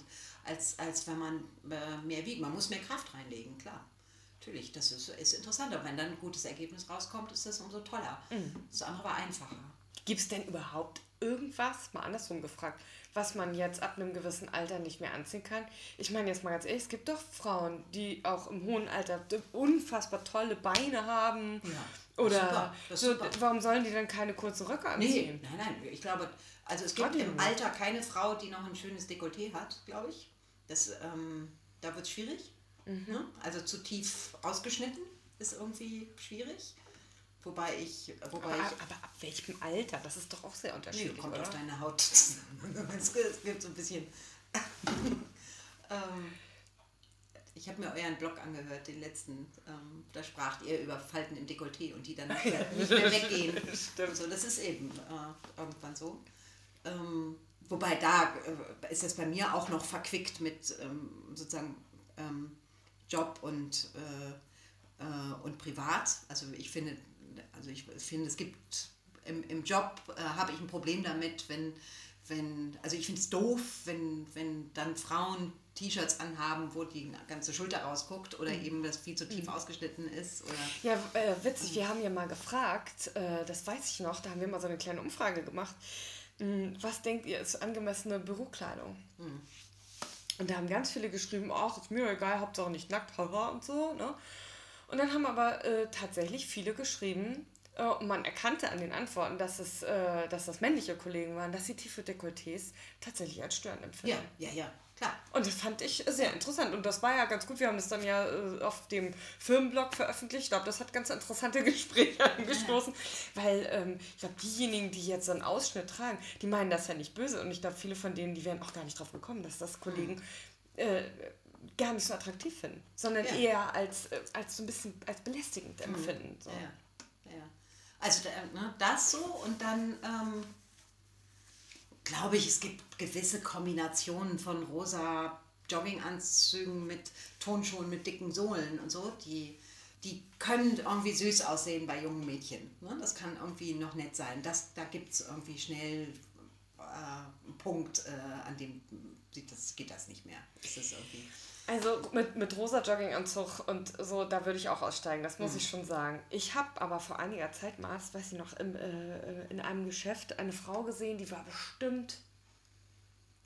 als, als wenn man äh, mehr wiegt. Man muss mehr Kraft reinlegen, klar. Natürlich, das ist, ist interessanter. Wenn dann ein gutes Ergebnis rauskommt, ist das umso toller. Das andere war einfacher. Gibt es denn überhaupt irgendwas, mal andersrum gefragt, was man jetzt ab einem gewissen Alter nicht mehr anziehen kann? Ich meine jetzt mal ganz ehrlich, es gibt doch Frauen, die auch im hohen Alter unfassbar tolle Beine haben. Ja, Oder so, warum sollen die dann keine kurzen Röcke Nee, anziehen? nein, nein, ich glaube, also es gibt im. Alter keine Frau, die noch ein schönes Dekolleté hat, glaube ich. Das, ähm, da wird es schwierig. Ne? Also zu tief ausgeschnitten ist irgendwie schwierig. Wobei ich, wobei Aber, ich aber ab welchem Alter? Das ist doch auch sehr Nee, unterschiedlich, kommt oder? auf deine Haut zusammen. es gibt so ein bisschen. ähm, ich habe mir euren Blog angehört, den letzten. Ähm, da spracht ihr über Falten im Dekolleté und die dann nicht mehr, nicht mehr weggehen. Und so, das ist eben äh, irgendwann so. Ähm, wobei da äh, ist es bei mir auch noch verquickt mit ähm, sozusagen ähm, Job und, äh, äh, und privat. Also ich finde, also ich finde, es gibt im, im Job äh, habe ich ein Problem damit, wenn, wenn also ich finde es doof, wenn, wenn dann Frauen T-Shirts anhaben, wo die ganze Schulter rausguckt oder eben das viel zu tief ausgeschnitten ist. Oder Ja, äh, witzig, wir haben ja mal gefragt, äh, das weiß ich noch, da haben wir mal so eine kleine Umfrage gemacht. mh, Was denkt ihr ist angemessene Bürokleidung? Und da haben ganz viele geschrieben, ach, ist mir egal, Hauptsache nicht nackt, haha und so. Ne? Und dann haben aber äh, tatsächlich viele geschrieben, äh, und man erkannte an den Antworten, dass, es, äh, dass das männliche Kollegen waren, dass sie tiefe Dekolletés tatsächlich als störend empfinden. ja, ja, ja, klar. Und das fand ich sehr interessant. Und das war ja ganz gut. Wir haben das dann ja äh, auf dem Firmenblog veröffentlicht. Ich glaube, das hat ganz interessante Gespräche angestoßen. Weil ähm, ich glaube, diejenigen, die jetzt so einen Ausschnitt tragen, die meinen das ja nicht böse. Und ich glaube, viele von denen, die wären auch gar nicht drauf gekommen, dass das Kollegen äh, gar nicht so attraktiv finden. Sondern Ja. eher als, äh, als so ein bisschen als belästigend empfinden. So. Ja, ja. ja. Also ne, das so und dann ähm, glaube ich, es gibt gewisse Kombinationen von rosa Jogginganzügen mit Tonschuhen mit dicken Sohlen und so, die, die können irgendwie süß aussehen bei jungen Mädchen. Ne? Das kann irgendwie noch nett sein. Das, da gibt es irgendwie schnell äh, Punkt, äh, an dem das, geht das nicht mehr. Das ist irgendwie also mit, mit rosa Jogginganzug und so, da würde ich auch aussteigen, das muss mhm. ich schon sagen. Ich habe aber vor einiger Zeit mal, das weiß ich noch, im, äh, in einem Geschäft eine Frau gesehen, die war bestimmt,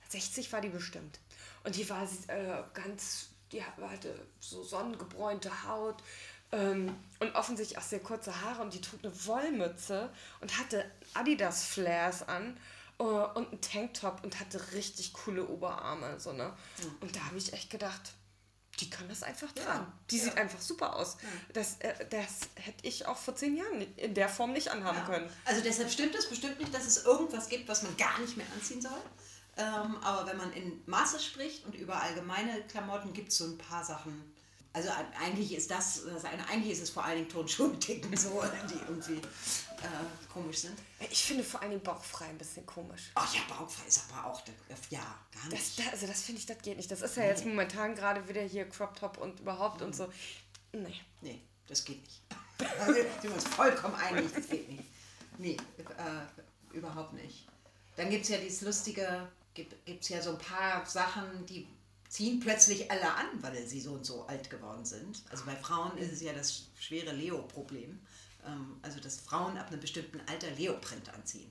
60 war die bestimmt. Und die war äh, ganz, die hatte so sonnengebräunte Haut ähm, und offensichtlich auch sehr kurze Haare und die trug eine Wollmütze und hatte Adidas-Flares an und einen Tanktop und hatte richtig coole Oberarme. So, ne? Und da habe ich echt gedacht, die kann das einfach tragen. Ja, die ja. sieht einfach super aus. Ja. Das, äh, das hätte ich auch vor zehn Jahren in der Form nicht anhaben können. Also deshalb stimmt es bestimmt nicht, dass es irgendwas gibt, was man gar nicht mehr anziehen soll. Ähm, aber wenn man in Maße spricht und über allgemeine Klamotten gibt es so ein paar Sachen, also eigentlich ist das, eigentlich ist es vor allen Dingen Turnschuhe mit Dicken so, die irgendwie äh, komisch sind. Ich finde vor Dingen bauchfrei ein bisschen komisch. Ach ja, bauchfrei ist aber auch, ja, gar nicht. Das, also das finde ich, das geht nicht. Das ist ja nee. jetzt momentan gerade wieder hier Crop Top und überhaupt mhm. und so. Nee. Nee, das geht nicht. da sind wir uns vollkommen einig, das geht nicht. Nee, äh, überhaupt nicht. Dann gibt es ja dieses lustige, gibt es ja so ein paar Sachen, die ziehen plötzlich alle an, weil sie so und so alt geworden sind. Also bei Frauen ist es ja das schwere Leo-Problem. Ähm, also dass Frauen ab einem bestimmten Alter Leoprint anziehen.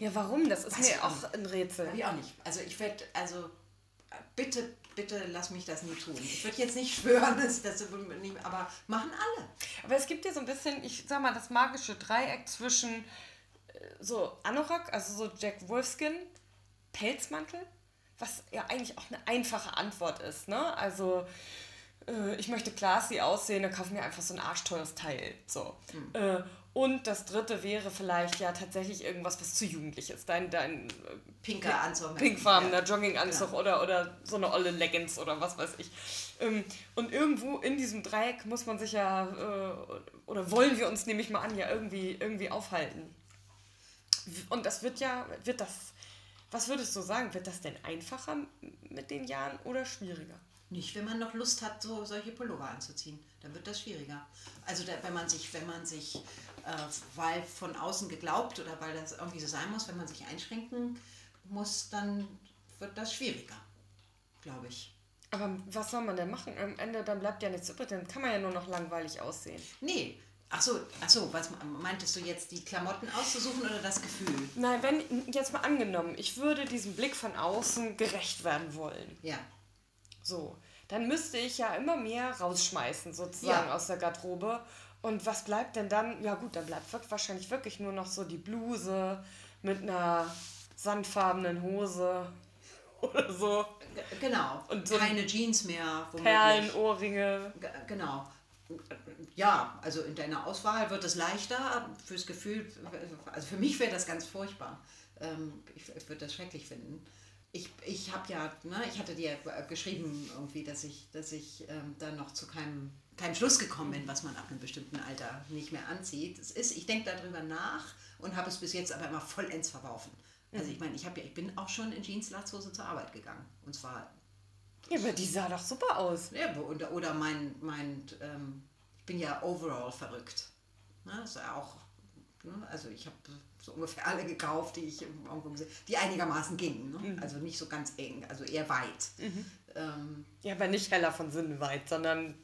Ja, warum? Das ist Weiß mir auch ein Rätsel. Ich auch nicht. Also ich werde, also bitte, bitte lass mich das nie tun. Ich würde jetzt nicht schwören, dass das nicht, aber machen alle. Aber es gibt ja so ein bisschen, ich sag mal, das magische Dreieck zwischen äh, so Anorak, also so Jack Wolfskin, Pelzmantel was ja eigentlich auch eine einfache Antwort ist. Ne? Also äh, ich möchte classy aussehen, dann kaufe mir einfach so ein arschteures Teil. So. Hm. Äh, und das dritte wäre vielleicht ja tatsächlich irgendwas, was zu jugendlich ist. Dein, dein äh, pinker Anzug. Pinkfarbener ja. Jogginganzug genau. oder, oder so eine olle Leggings oder was weiß ich. Ähm, und irgendwo in diesem Dreieck muss man sich ja, oder wollen wir uns, nehme ich mal an, ja irgendwie, irgendwie aufhalten. Und das wird ja, wird das was würdest du sagen? Wird das denn einfacher mit den Jahren oder schwieriger? Nicht, wenn man noch Lust hat, so solche Pullover anzuziehen. Dann wird das schwieriger. Also da, wenn man sich, wenn man sich, äh, weil von außen geglaubt oder weil das irgendwie so sein muss, wenn man sich einschränken muss, dann wird das schwieriger, glaube ich. Aber was soll man denn machen? Am Ende dann bleibt ja nichts übrig, dann kann man ja nur noch langweilig aussehen. Nee, Ach so, ach so, was meintest du jetzt, die Klamotten auszusuchen oder das Gefühl? Nein, wenn jetzt mal angenommen, ich würde diesem Blick von außen gerecht werden wollen. Ja. So, dann müsste ich ja immer mehr rausschmeißen sozusagen ja. aus der Garderobe. Und was bleibt denn dann? Ja gut, dann bleibt wahrscheinlich wirklich nur noch so die Bluse mit einer sandfarbenen Hose oder so. Genau. Und so Keine Jeans mehr. Perlen, Ohrringe. Genau ja, also in deiner Auswahl wird es leichter fürs Gefühl, also für mich wäre das ganz furchtbar. Ähm, ich würde das schrecklich finden. Ich, ich habe ja, ne, ich hatte dir geschrieben irgendwie, dass ich, dass ich ähm, dann noch zu keinem, keinem Schluss gekommen bin, was man ab einem bestimmten Alter nicht mehr anzieht. Es ist, ich denke darüber nach und habe es bis jetzt aber immer vollends verworfen. Also ich meine, ich, ja, ich bin auch schon in Jeans-Latzhose zur Arbeit gegangen. Und zwar ja, aber die sah doch super aus. Ja, oder, oder mein, mein ähm, ich bin ja overall verrückt. Ne? Das ist ja auch, ne? also ich habe so ungefähr alle gekauft, die ich irgendwo gesehen die einigermaßen gingen. Ne? Mhm. Also nicht so ganz eng, also eher weit. Mhm. Ähm, ja, aber nicht heller von Sinn weit, sondern.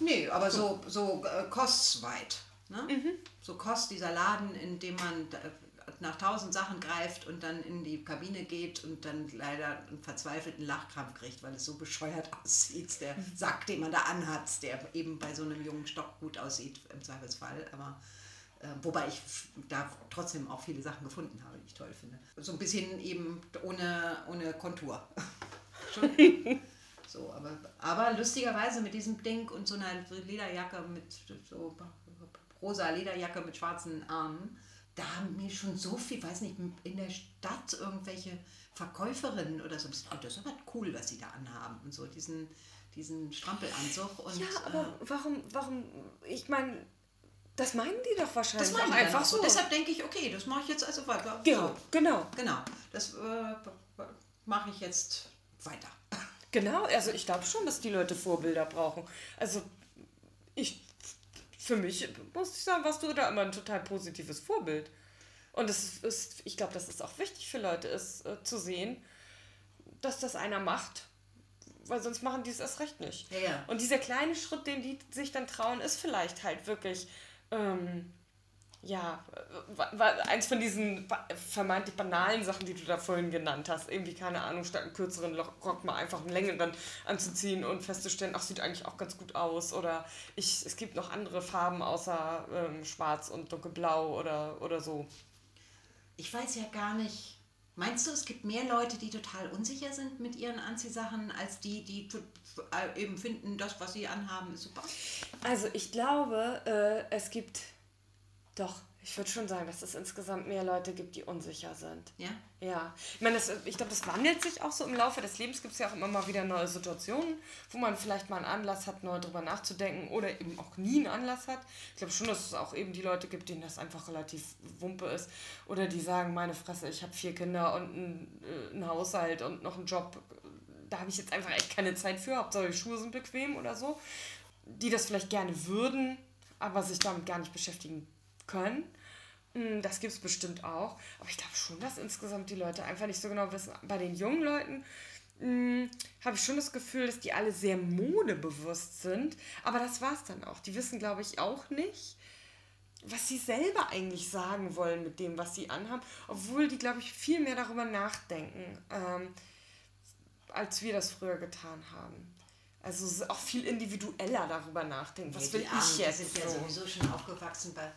Nee, aber so, so äh, kostweit. Ne? Mhm. So kost dieser Laden, in dem man nach tausend Sachen greift und dann in die Kabine geht und dann leider einen verzweifelten Lachkrampf kriegt, weil es so bescheuert aussieht. Der mhm. Sack, den man da anhat, der eben bei so einem jungen Stock gut aussieht im Zweifelsfall. Aber wobei ich da trotzdem auch viele Sachen gefunden habe, die ich toll finde. So ein bisschen eben ohne, ohne Kontur. so, aber, aber lustigerweise mit diesem Ding und so einer Lederjacke mit so rosa Lederjacke mit schwarzen Armen da haben mir schon so viel, weiß nicht, in der Stadt irgendwelche Verkäuferinnen oder so, oh, das ist aber cool, was sie da anhaben und so, diesen, diesen Strampelanzug. Und, ja, aber äh, warum, warum, ich meine, das meinen die doch wahrscheinlich. Das meinen die einfach so. Und deshalb denke ich, okay, das mache ich jetzt also weiter. Ja, so. genau. Genau, das äh, mache ich jetzt weiter. Genau, also ich glaube schon, dass die Leute Vorbilder brauchen. Also ich für mich, muss ich sagen, warst du da immer ein total positives Vorbild. Und es ist, ich glaube, das ist auch wichtig für Leute, ist äh, zu sehen, dass das einer macht, weil sonst machen die es erst recht nicht. Ja, ja. Und dieser kleine Schritt, den die sich dann trauen, ist vielleicht halt wirklich, ähm, ja, eins von diesen vermeintlich banalen Sachen, die du da vorhin genannt hast. Irgendwie, keine Ahnung, statt einen kürzeren Rock mal einfach einen längeren anzuziehen und festzustellen, ach, sieht eigentlich auch ganz gut aus. Oder ich, es gibt noch andere Farben außer ähm, schwarz und dunkelblau oder, oder so. Ich weiß ja gar nicht, Meinst du, es gibt mehr Leute, die total unsicher sind mit ihren Anziehsachen, als die, die äh, eben finden, das, was sie anhaben, ist super? Also ich glaube, äh, es gibt doch ich würde schon sagen, dass es insgesamt mehr Leute gibt, die unsicher sind. Ja? Ja. Ich meine, das, ich glaube, das wandelt sich auch so im Laufe des Lebens. Gibt es ja auch immer mal wieder neue Situationen, wo man vielleicht mal einen Anlass hat, neu drüber nachzudenken oder eben auch nie einen Anlass hat. Ich glaube schon, dass es auch eben die Leute gibt, denen das einfach relativ Wumpe ist. Oder die sagen, meine Fresse, ich habe vier Kinder und ein, äh, ein Haushalt und noch einen Job. Da habe ich jetzt einfach echt keine Zeit für. Hauptsache die Schuhe sind bequem oder so. Die das vielleicht gerne würden, aber sich damit gar nicht beschäftigen können. Hm, das gibt es bestimmt auch. Aber ich glaube schon, dass insgesamt die Leute einfach nicht so genau wissen. Bei den jungen Leuten hm, habe ich schon das Gefühl, dass die alle sehr modebewusst sind. Aber das war es dann auch. Die wissen, glaube ich, auch nicht, was sie selber eigentlich sagen wollen mit dem, was sie anhaben. Obwohl die, glaube ich, viel mehr darüber nachdenken, ähm, als wir das früher getan haben. Also auch viel individueller darüber nachdenken. Was ja, will ich jetzt? Die sind ja sowieso schon aufgewachsen bei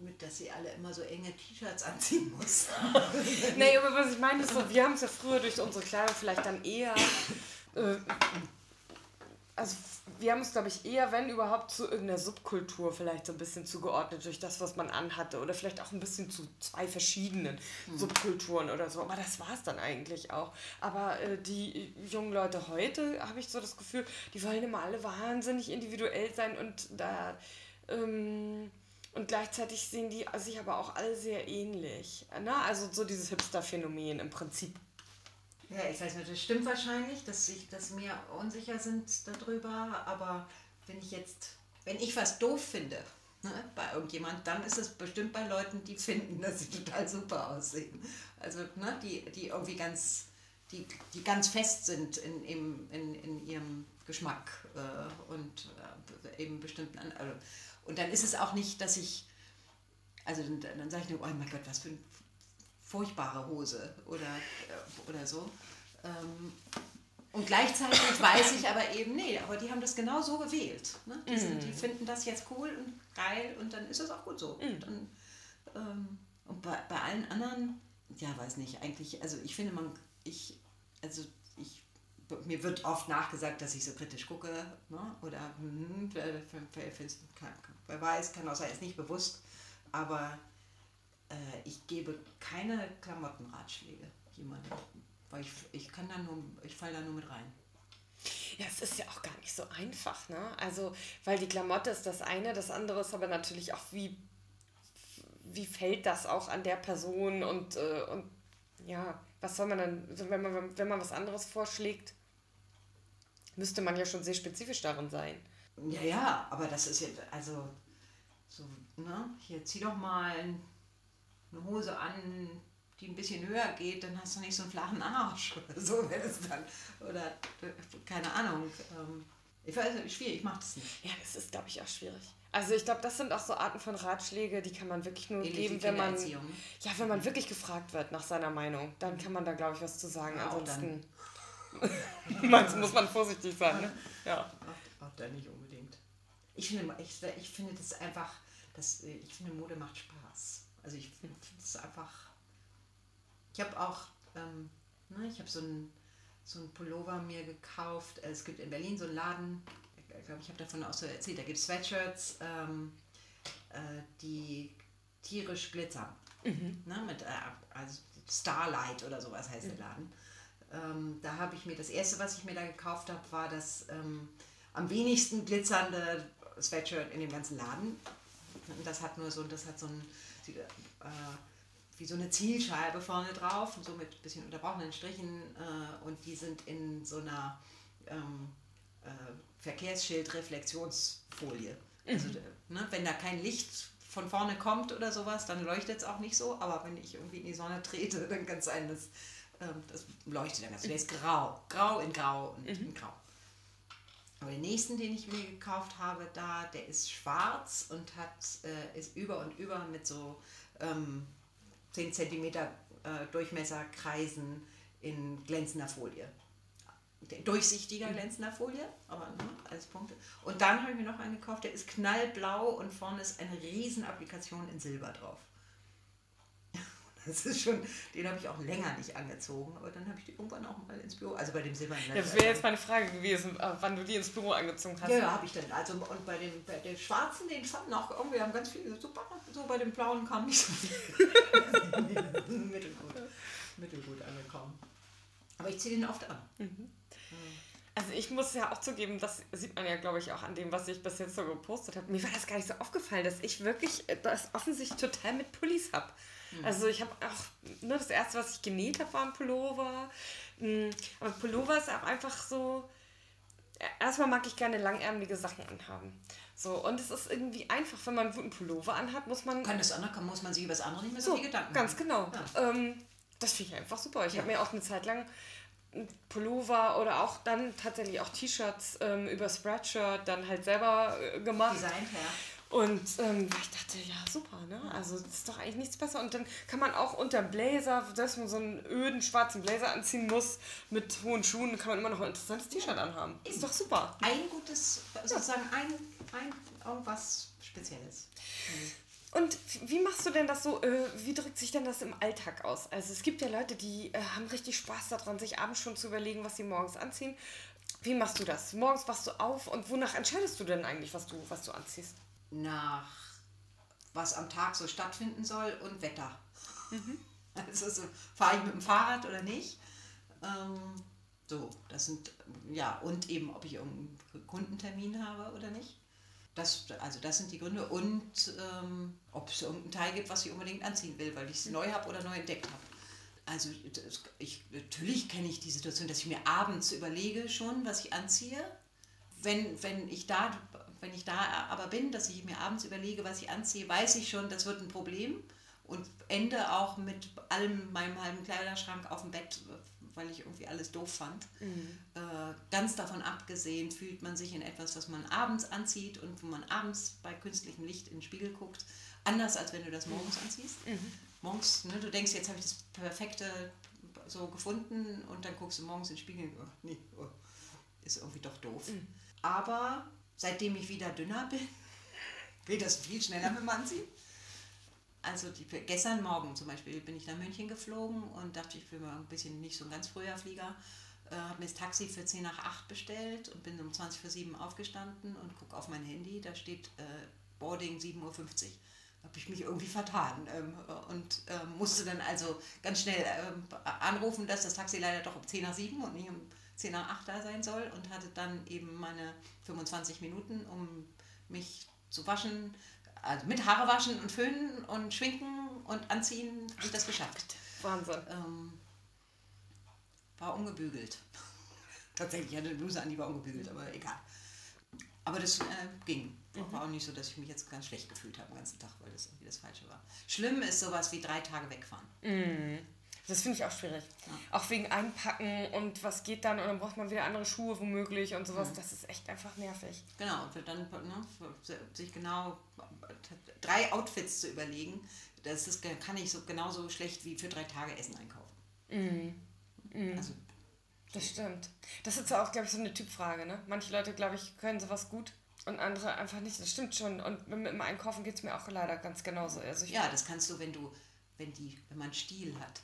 mit, dass sie alle immer so enge T-Shirts anziehen mussten. nee, aber was ich meine ist so, wir haben es ja früher durch unsere Kleidung vielleicht dann eher, äh, also wir haben es glaube ich eher, wenn überhaupt, zu irgendeiner Subkultur vielleicht so ein bisschen zugeordnet durch das, was man anhatte oder vielleicht auch ein bisschen zu zwei verschiedenen hm. Subkulturen oder so, aber das war es dann eigentlich auch. Aber äh, die jungen Leute heute, habe ich so das Gefühl, die wollen immer alle wahnsinnig individuell sein und da... Ähm, und gleichzeitig sehen die sich aber auch alle sehr ähnlich. Ne? Also so dieses Hipster-Phänomen im Prinzip. Ja, ich weiß nicht, das stimmt wahrscheinlich, dass ich dass mir unsicher sind darüber, aber wenn ich jetzt, wenn ich was doof finde ne, bei irgendjemand, dann ist es bestimmt bei Leuten, die finden, dass sie total super aussehen. Also ne, die, die irgendwie ganz, die, die ganz fest sind in, in, in, in ihrem Geschmack äh, und äh, eben bestimmten, also und dann ist es auch nicht, dass ich, also dann, dann sage ich nur, oh mein Gott, was für eine furchtbare Hose oder, äh, oder so. Ähm, und gleichzeitig weiß ich aber eben, nee, aber die haben das genau so gewählt. Ne? Die, sind, die mhm. finden das jetzt cool und geil und dann ist es auch gut so. Mm. Dann, ähm, und bei, bei allen anderen, ja, weiß nicht, eigentlich, also ich finde, man, ich, also ich mir wird oft nachgesagt, dass ich so kritisch gucke, ne? oder hm, wer weiß, kann auch sein, ist nicht bewusst, aber äh, ich gebe keine Klamottenratschläge jemandem, weil ich, ich kann da nur, ich falle da nur mit rein. Ja, es ist ja auch gar nicht so einfach, ne? Also, weil die Klamotte ist das eine, das andere ist aber natürlich auch, wie, wie fällt das auch an der Person und, äh, und ja, was soll man dann, wenn man, wenn man was anderes vorschlägt, müsste man ja schon sehr spezifisch darin sein. Ja, ja, aber das ist jetzt, also, so, ne, hier zieh doch mal eine Hose an, die ein bisschen höher geht, dann hast du nicht so einen flachen Arsch oder so wäre es dann. Oder, keine Ahnung. Ähm, ich weiß nicht, schwierig, ich mach das nicht. Ja, das ist, glaube ich, auch schwierig. Also ich glaube, das sind auch so Arten von Ratschläge, die kann man wirklich nur Ähnlich geben, wenn man ja, wenn man wirklich gefragt wird nach seiner Meinung, dann kann man da glaube ich was zu sagen. Ja, Ansonsten Meinst muss man vorsichtig sein, ne? Ja. Auch, auch da nicht unbedingt. Ich finde, ich, ich finde das einfach, das, ich finde Mode macht Spaß. Also ich finde es einfach. Ich habe auch, ähm, ne, ich habe so ein so ein Pullover mir gekauft. Es gibt in Berlin so einen Laden, ich glaube, ich habe davon auch so erzählt, da gibt es Sweatshirts, ähm, äh, die tierisch glitzern. Mhm. Ne, mit, äh, also Starlight oder sowas heißt mhm. der Laden. Ähm, da habe ich mir, das erste, was ich mir da gekauft habe, war das ähm, am wenigsten glitzernde Sweatshirt in dem ganzen Laden. Das hat nur so, das hat so ein, äh, wie so eine Zielscheibe vorne drauf, so mit ein bisschen unterbrochenen Strichen äh, und die sind in so einer ähm, äh, Verkehrsschild-Reflexionsfolie. Also, mhm. ne, wenn da kein Licht von vorne kommt oder sowas, dann leuchtet es auch nicht so. Aber wenn ich irgendwie in die Sonne trete, dann kann es sein, dass das leuchtet dann ganz. Der ist grau. Grau in grau und in grau. Aber den nächsten, den ich mir gekauft habe, da, der ist schwarz und hat, äh, ist über und über mit so ähm, 10 cm äh, Durchmesserkreisen in glänzender Folie. Durchsichtiger glänzender Folie, aber ne, alles Punkte. Und dann habe ich mir noch einen gekauft, der ist knallblau und vorne ist eine riesen Applikation in Silber drauf. Das ist schon, den habe ich auch länger nicht angezogen, aber dann habe ich die irgendwann auch mal ins Büro, also bei dem silbernen. Ja, das wäre jetzt meine Frage gewesen, äh, wann du die ins Büro angezogen hast. Ja, ja habe ich dann. Also und bei dem, bei den schwarzen, den fanden auch irgendwie haben ganz viele super, so bei dem blauen kam nicht so viel. mittelgut, mittelgut angekommen. Aber ich ziehe den oft an. Mhm. Also ich muss ja auch zugeben, das sieht man ja, glaube ich, auch an dem, was ich bis jetzt so gepostet habe. Mir war das gar nicht so aufgefallen, dass ich wirklich das offensichtlich total mit Pullis habe. Mhm. Also ich habe auch, ne, das erste, was ich genäht habe, war ein Pullover. Mm, aber Pullover ist auch einfach so, erstmal mag ich gerne langärmelige Sachen anhaben. So, und es ist irgendwie einfach, wenn man einen guten Pullover anhat, muss man. Kann das andere, muss man sich über das andere nicht mehr so, so viel Gedanken Ganz genau. Ja. Ähm, das finde ich einfach super. Ich ja. habe mir auch eine Zeit lang Pullover oder auch dann tatsächlich auch T-Shirts ähm, über Spreadshirt dann halt selber äh, gemacht. Design, ja. Und ähm, ich dachte, ja, super, ne? Also das ist doch eigentlich nichts besser. Und dann kann man auch unter Blazer, dass man so einen öden schwarzen Blazer anziehen muss mit hohen Schuhen, kann man immer noch ein interessantes T-Shirt anhaben. Ist doch super. Ein gutes, sozusagen ein, ein irgendwas Spezielles. Und wie machst du denn das so, äh, wie drückt sich denn das im Alltag aus? Also es gibt ja Leute, die äh, haben richtig Spaß daran, sich abends schon zu überlegen, was sie morgens anziehen. Wie machst du das? Morgens wachst du auf und wonach entscheidest du denn eigentlich, was du, was du anziehst? Nach was am Tag so stattfinden soll und Wetter. Mhm. Also so, fahre ich mit dem Fahrrad oder nicht. Ähm, so, das sind, ja, und eben, ob ich irgendeinen Kundentermin habe oder nicht. Das, also das sind die Gründe. Und ähm, ob es irgendein Teil gibt, was ich unbedingt anziehen will, weil ich es neu habe oder neu entdeckt habe. Also ich, natürlich kenne ich die Situation, dass ich mir abends überlege schon, was ich anziehe. Wenn, wenn ich da wenn ich da aber bin, dass ich mir abends überlege, was ich anziehe, weiß ich schon, das wird ein Problem und ende auch mit allem meinem halben Kleiderschrank auf dem Bett, weil ich irgendwie alles doof fand. Mhm. Äh, ganz davon abgesehen fühlt man sich in etwas, was man abends anzieht und wo man abends bei künstlichem Licht in den Spiegel guckt, anders als wenn du das morgens mhm. anziehst. Mhm. Morgens, ne, du denkst, jetzt habe ich das perfekte so gefunden und dann guckst du morgens in den Spiegel, oh, nee, oh, ist irgendwie doch doof. Mhm. Aber seitdem ich wieder dünner bin, geht das viel schneller mit Anziehen. Also die, gestern Morgen zum Beispiel bin ich nach München geflogen und dachte, ich will mal ein bisschen nicht so ein ganz früher Flieger. Äh, habe mir das Taxi für 10 nach 8 bestellt und bin um 20 vor 7 aufgestanden und gucke auf mein Handy, da steht äh, Boarding 7.50 Uhr. Habe ich mich irgendwie vertan ähm, und äh, musste dann also ganz schnell ähm, anrufen, dass das Taxi leider doch um 10 nach 7 und nicht um 10 nach 8 da sein soll und hatte dann eben meine 25 Minuten, um mich zu waschen, also mit Haare waschen und föhnen und schminken und anziehen, habe ich das geschafft. Wahnsinn. Ähm, war ungebügelt. Tatsächlich, ich hatte eine Bluse an, die war ungebügelt, aber egal. Aber das äh, ging. Mhm. War auch nicht so, dass ich mich jetzt ganz schlecht gefühlt habe den ganzen Tag, weil das irgendwie das Falsche war. Schlimm ist sowas wie drei Tage wegfahren. Mhm. Das finde ich auch schwierig. Ja. Auch wegen Einpacken und was geht dann und dann braucht man wieder andere Schuhe womöglich und sowas. Mhm. Das ist echt einfach nervig. Genau, und dann ne, sich genau drei Outfits zu überlegen, das ist, kann ich so genauso schlecht wie für drei Tage Essen einkaufen. Mhm. Mhm. Also, das stimmt. Das ist auch, glaube ich, so eine Typfrage. Ne? Manche Leute, glaube ich, können sowas gut und andere einfach nicht. Das stimmt schon. Und mit dem Einkaufen geht es mir auch leider ganz genauso. Also ja, das kannst du, wenn du wenn, die, wenn man Stil hat.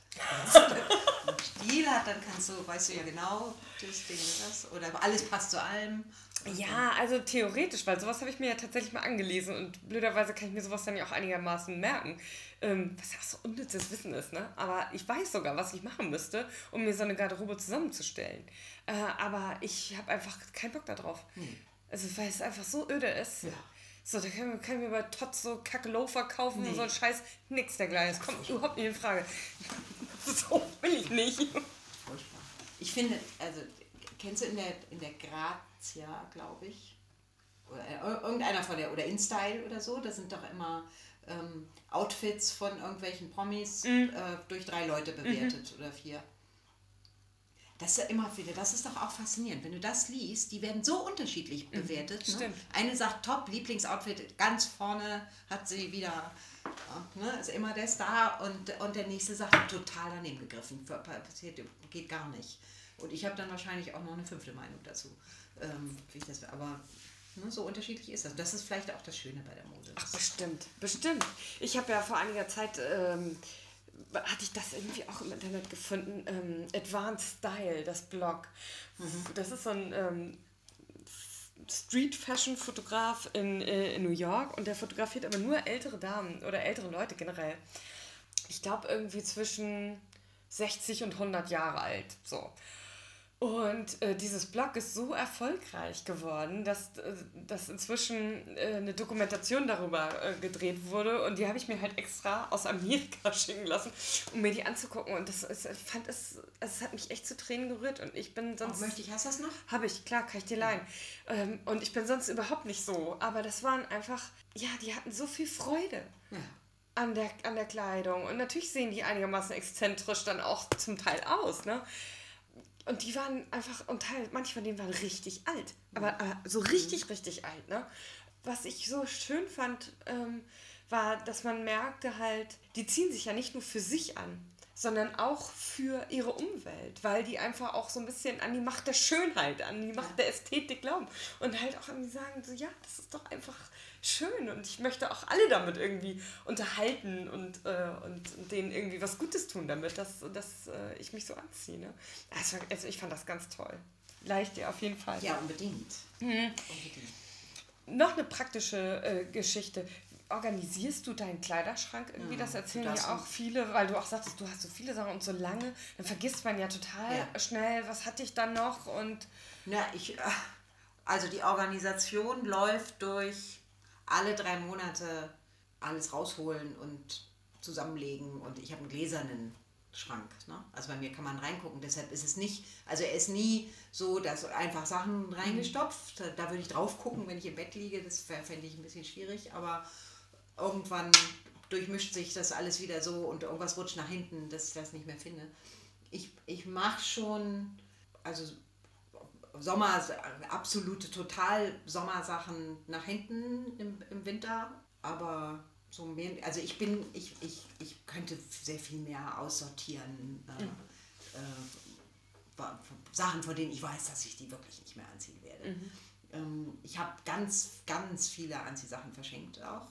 Wenn man Stil hat, dann kannst du, weißt du ja genau, das Ding das. Oder alles passt zu allem. Ja, also theoretisch, weil sowas habe ich mir ja tatsächlich mal angelesen und blöderweise kann ich mir sowas dann ja auch einigermaßen merken. Ähm, was ja so unnützes Wissen ist, ne? Aber ich weiß sogar, was ich machen müsste, um mir so eine Garderobe zusammenzustellen. Äh, aber ich habe einfach keinen Bock darauf. Hm. Also, weil es einfach so öde ist. Ja. So, da können wir, können wir bei Tots so kacke Loafer kaufen nee. und so ein Scheiß. Nix dergleichen. Das kommt überhaupt nicht in Frage. so will ich nicht. Ich finde, also, kennst du in der, in der Grazia, glaube ich, oder irgendeiner von der, oder InStyle oder so, das sind doch immer ähm, Outfits von irgendwelchen Promis mhm. äh, durch drei Leute bewertet mhm. oder vier. Das ist immer wieder, das ist doch auch faszinierend. Wenn du das liest, die werden so unterschiedlich mhm. bewertet. Mhm, ne? Eine sagt top, Lieblingsoutfit, ganz vorne hat sie wieder, ne, ist immer der Star und, und der nächste sagt total daneben gegriffen. Passiert, geht gar nicht. Und ich habe dann wahrscheinlich auch noch eine fünfte Meinung dazu. Ähm, wie ich das, aber ne, so unterschiedlich ist das. Das ist vielleicht auch das Schöne bei der Mode. Ach, bestimmt, bestimmt. Ich habe ja vor einiger Zeit. Ähm, hatte ich das irgendwie auch im Internet gefunden. Ähm, Advanced Style, das Blog. Mhm. Das ist so ein ähm, Street-Fashion-Fotograf in, äh, in New York und der fotografiert aber nur ältere Damen oder ältere Leute generell. Ich glaube irgendwie zwischen 60 und 100 Jahre alt. So. Und äh, dieses Blog ist so erfolgreich geworden, dass, äh, dass inzwischen äh, eine Dokumentation darüber äh, gedreht wurde. Und die habe ich mir halt extra aus Amerika schicken lassen, um mir die anzugucken. Und das, ist, ich fand es, es hat mich echt zu Tränen gerührt. Und ich bin sonst. Oh, möchte ich, hast du das noch? Habe ich, klar, kann ich dir leihen. Ähm, und ich bin sonst überhaupt nicht so. Aber das waren einfach, ja, die hatten so viel Freude. Ja an der, an der Kleidung. Und natürlich sehen die einigermaßen exzentrisch dann auch zum Teil aus, ne? Und die waren einfach, und Teil, manche von denen waren richtig alt. Aber, aber so richtig, richtig alt, ne? Was ich so schön fand, ähm, war, dass man merkte halt, die ziehen sich ja nicht nur für sich an, sondern auch für ihre Umwelt, weil die einfach auch so ein bisschen an die Macht der Schönheit, an die Macht der Ästhetik glauben und halt auch an die sagen, so ja, das ist doch einfach schön und ich möchte auch alle damit irgendwie unterhalten und, äh, und, und denen irgendwie was Gutes tun damit, dass, dass äh, ich mich so anziehe. Ne? Also, also ich fand das ganz toll. Leicht dir auf jeden Fall. Ja, unbedingt. Mhm. unbedingt. Noch eine praktische äh, Geschichte. Organisierst du deinen Kleiderschrank irgendwie? Ja, das erzählen ja auch viele, weil du auch sagst, du hast so viele Sachen und so lange, dann vergisst man ja total ja. schnell, was hatte ich dann noch und. Na, ich, äh, also die Organisation läuft durch alle drei Monate alles rausholen und zusammenlegen und ich habe einen gläsernen Schrank. Ne? Also bei mir kann man reingucken, deshalb ist es nicht, also er ist nie so, dass einfach Sachen reingestopft, da, da würde ich drauf gucken, wenn ich im Bett liege, das fände ich ein bisschen schwierig, aber irgendwann durchmischt sich das alles wieder so und irgendwas rutscht nach hinten, dass ich das nicht mehr finde. Ich, ich mache schon, also Sommer, absolute total Sommersachen nach hinten im, im Winter, aber so mehr, also ich bin, ich, ich, ich könnte sehr viel mehr aussortieren. Äh, mhm. äh, Sachen, von denen ich weiß, dass ich die wirklich nicht mehr anziehen werde. Mhm. Ähm, ich habe ganz, ganz viele Anziehsachen verschenkt auch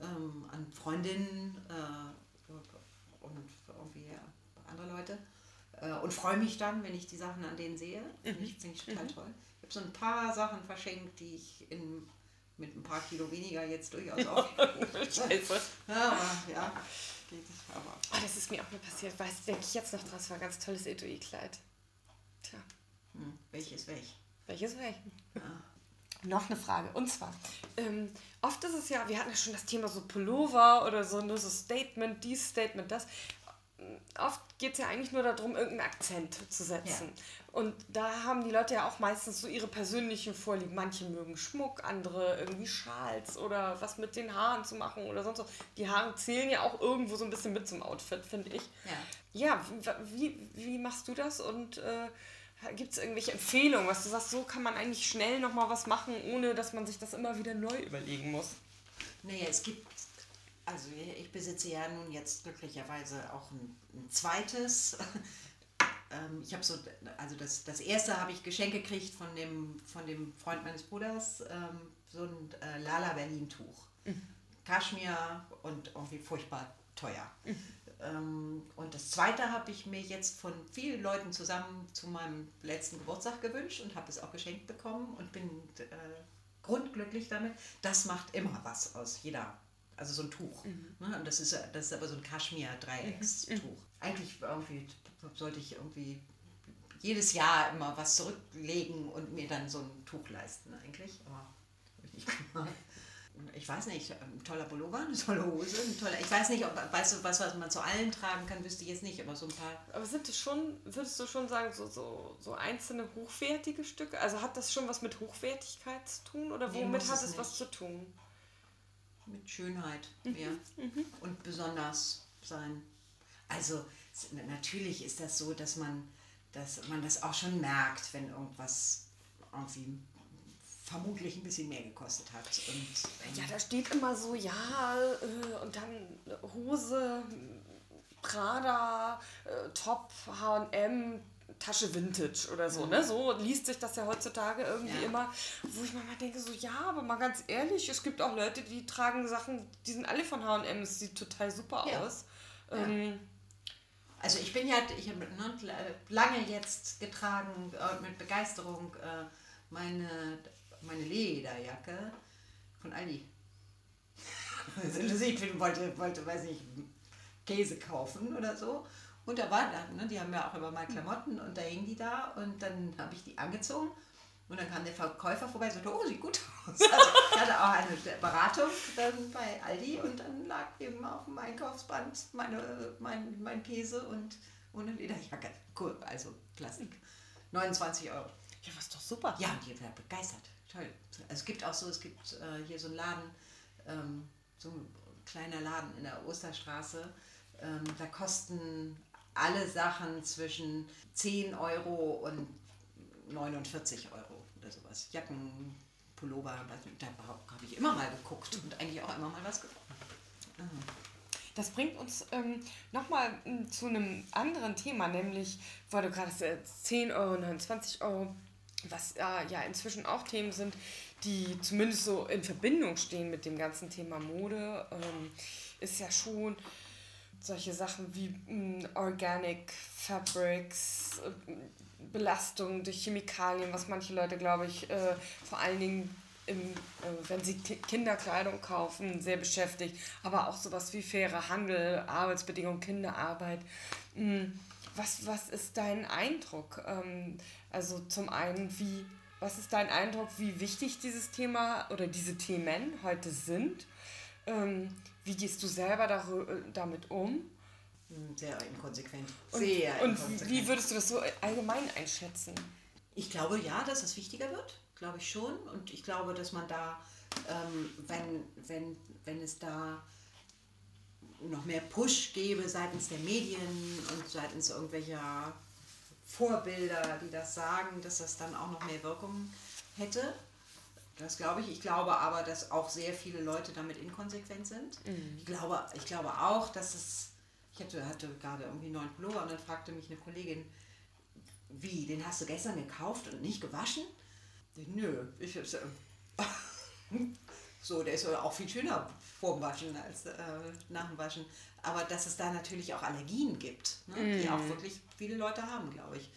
ähm, an Freundinnen äh, und irgendwie andere Leute. Äh, und freue mich dann, wenn ich die Sachen an denen sehe. Finde ich, find ich total mhm. toll. Ich habe so ein paar Sachen verschenkt, die ich in, mit ein paar Kilo weniger jetzt durchaus auch. Scheiße. ja, ja. Geht, aber. Oh, das ist mir auch mal passiert. Weißt denke ich jetzt noch dran, es war ein ganz tolles Etui-Kleid. Tja. Hm. Welches welch? Welches welch? Ja. Noch eine Frage. Und zwar, ähm, oft ist es ja, wir hatten ja schon das Thema so Pullover oder so, nur so Statement, dies Statement, das oft geht es ja eigentlich nur darum, irgendeinen Akzent zu setzen. Ja. Und da haben die Leute ja auch meistens so ihre persönlichen Vorlieben. Manche mögen Schmuck, andere irgendwie Schals oder was mit den Haaren zu machen oder sonst was. Die Haare zählen ja auch irgendwo so ein bisschen mit zum Outfit, finde ich. Ja, ja wie, wie machst du das und äh, gibt es irgendwelche Empfehlungen, was du sagst, so kann man eigentlich schnell nochmal was machen, ohne dass man sich das immer wieder neu überlegen muss? Naja, es gibt also ich besitze ja nun jetzt glücklicherweise auch ein, ein zweites. ähm, ich habe so, also das, das erste habe ich geschenkt gekriegt von dem, von dem Freund meines Bruders, ähm, so ein äh, Lala Berlin Tuch. Mhm. Kaschmir und irgendwie furchtbar teuer. Mhm. Ähm, und das zweite habe ich mir jetzt von vielen Leuten zusammen zu meinem letzten Geburtstag gewünscht und habe es auch geschenkt bekommen und bin äh, grundglücklich damit. Das macht immer was aus jeder also so ein Tuch. Mhm. Ne? Und das ist, das ist aber so ein Kaschmir-Dreieckstuch. Mhm. Eigentlich irgendwie sollte ich irgendwie jedes Jahr immer was zurücklegen und mir dann so ein Tuch leisten eigentlich. Aber habe ich nicht gemacht. ich weiß nicht, ein toller Pullover, eine tolle Hose, ein toller, ich weiß nicht, ob, weißt du, was, was man zu allen tragen kann, wüsste ich jetzt nicht, aber so ein paar. Aber sind das schon, würdest du schon sagen, so, so, so einzelne hochwertige Stücke? Also hat das schon was mit Hochwertigkeit zu tun oder Nee, womit muss hat es es was nicht. zu tun? Mit Schönheit Mhm, mehr und besonders sein. Also natürlich ist das so, dass man, dass man das auch schon merkt, wenn irgendwas irgendwie vermutlich ein bisschen mehr gekostet hat. Und, ähm, Ja, da steht immer so, ja, äh, und dann Hose, Prada, äh, Top, H&M, Tasche Vintage oder so, ne? So liest sich das ja heutzutage irgendwie Mhm. Ja. immer, wo ich manchmal denke, so, ja, aber mal ganz ehrlich, es gibt auch Leute, die tragen Sachen, die sind alle von H&M, es sieht total super Ja. aus. Ähm, Also ich bin ja, ich habe ne, lange jetzt getragen äh, mit Begeisterung äh, meine, meine Lederjacke von Aldi. Also ich wollte, wollte, weiß nicht, Käse kaufen oder so. Und da ne, die haben ja auch immer mal Klamotten und da hingen die da und dann habe ich die angezogen und dann kam der Verkäufer vorbei und sagte, oh, sieht gut aus. Also ich hatte auch eine Beratung dann bei Aldi und dann lag eben auf dem Einkaufsband meine, mein, mein Käse und ohne Lederjacke. Cool, also Plastik. 29 Euro. ja, was doch super. Ja, und die war begeistert. Toll. Also es gibt auch so, es gibt äh, hier so einen Laden, ähm, so ein kleiner Laden in der Osterstraße. Ähm, da kosten alle Sachen zwischen 10 Euro und 49 Euro oder sowas. Jacken, Pullover, da habe ich immer mal geguckt und eigentlich auch immer mal was gefunden. Das bringt uns ähm, nochmal zu einem anderen Thema, nämlich, weil du gerade sagst, 10 Euro, 29 Euro, was äh, ja inzwischen auch Themen sind, die zumindest so in Verbindung stehen mit dem ganzen Thema Mode, ähm, ist ja schon solche Sachen wie mh, Organic Fabrics, äh, Belastung durch Chemikalien, was manche Leute, glaube ich, äh, vor allen Dingen im, äh, wenn sie Ki- Kinderkleidung kaufen, sehr beschäftigt. Aber auch sowas wie fairer Handel, Arbeitsbedingungen, Kinderarbeit. Mm, Was, was ist dein Eindruck? Ähm, also zum einen, wie, was ist dein Eindruck, wie wichtig dieses Thema oder diese Themen heute sind? Ähm, wie gehst du selber äh, damit um? Sehr inkonsequent. Und, Sehr und inkonsequent. wie würdest du das so allgemein einschätzen? Ich glaube ja, dass es wichtiger wird, glaube ich schon. Und ich glaube, dass man da, ähm, wenn, wenn, wenn es da noch mehr Push gäbe seitens der Medien und seitens irgendwelcher Vorbilder, die das sagen, dass das dann auch noch mehr Wirkung hätte. Das glaube ich. Ich glaube aber, dass auch sehr viele Leute damit inkonsequent sind. Ich, glaube, ich glaube auch, dass es. Ich hatte, hatte gerade irgendwie einen neuen Pullover und dann fragte mich eine Kollegin, wie, den hast du gestern gekauft und nicht gewaschen? Nö, ich hab's, äh, so, der ist auch viel schöner vorm Waschen als äh, nach dem Waschen. Aber dass es da natürlich auch Allergien gibt, ne, die auch wirklich viele Leute haben, glaube ich.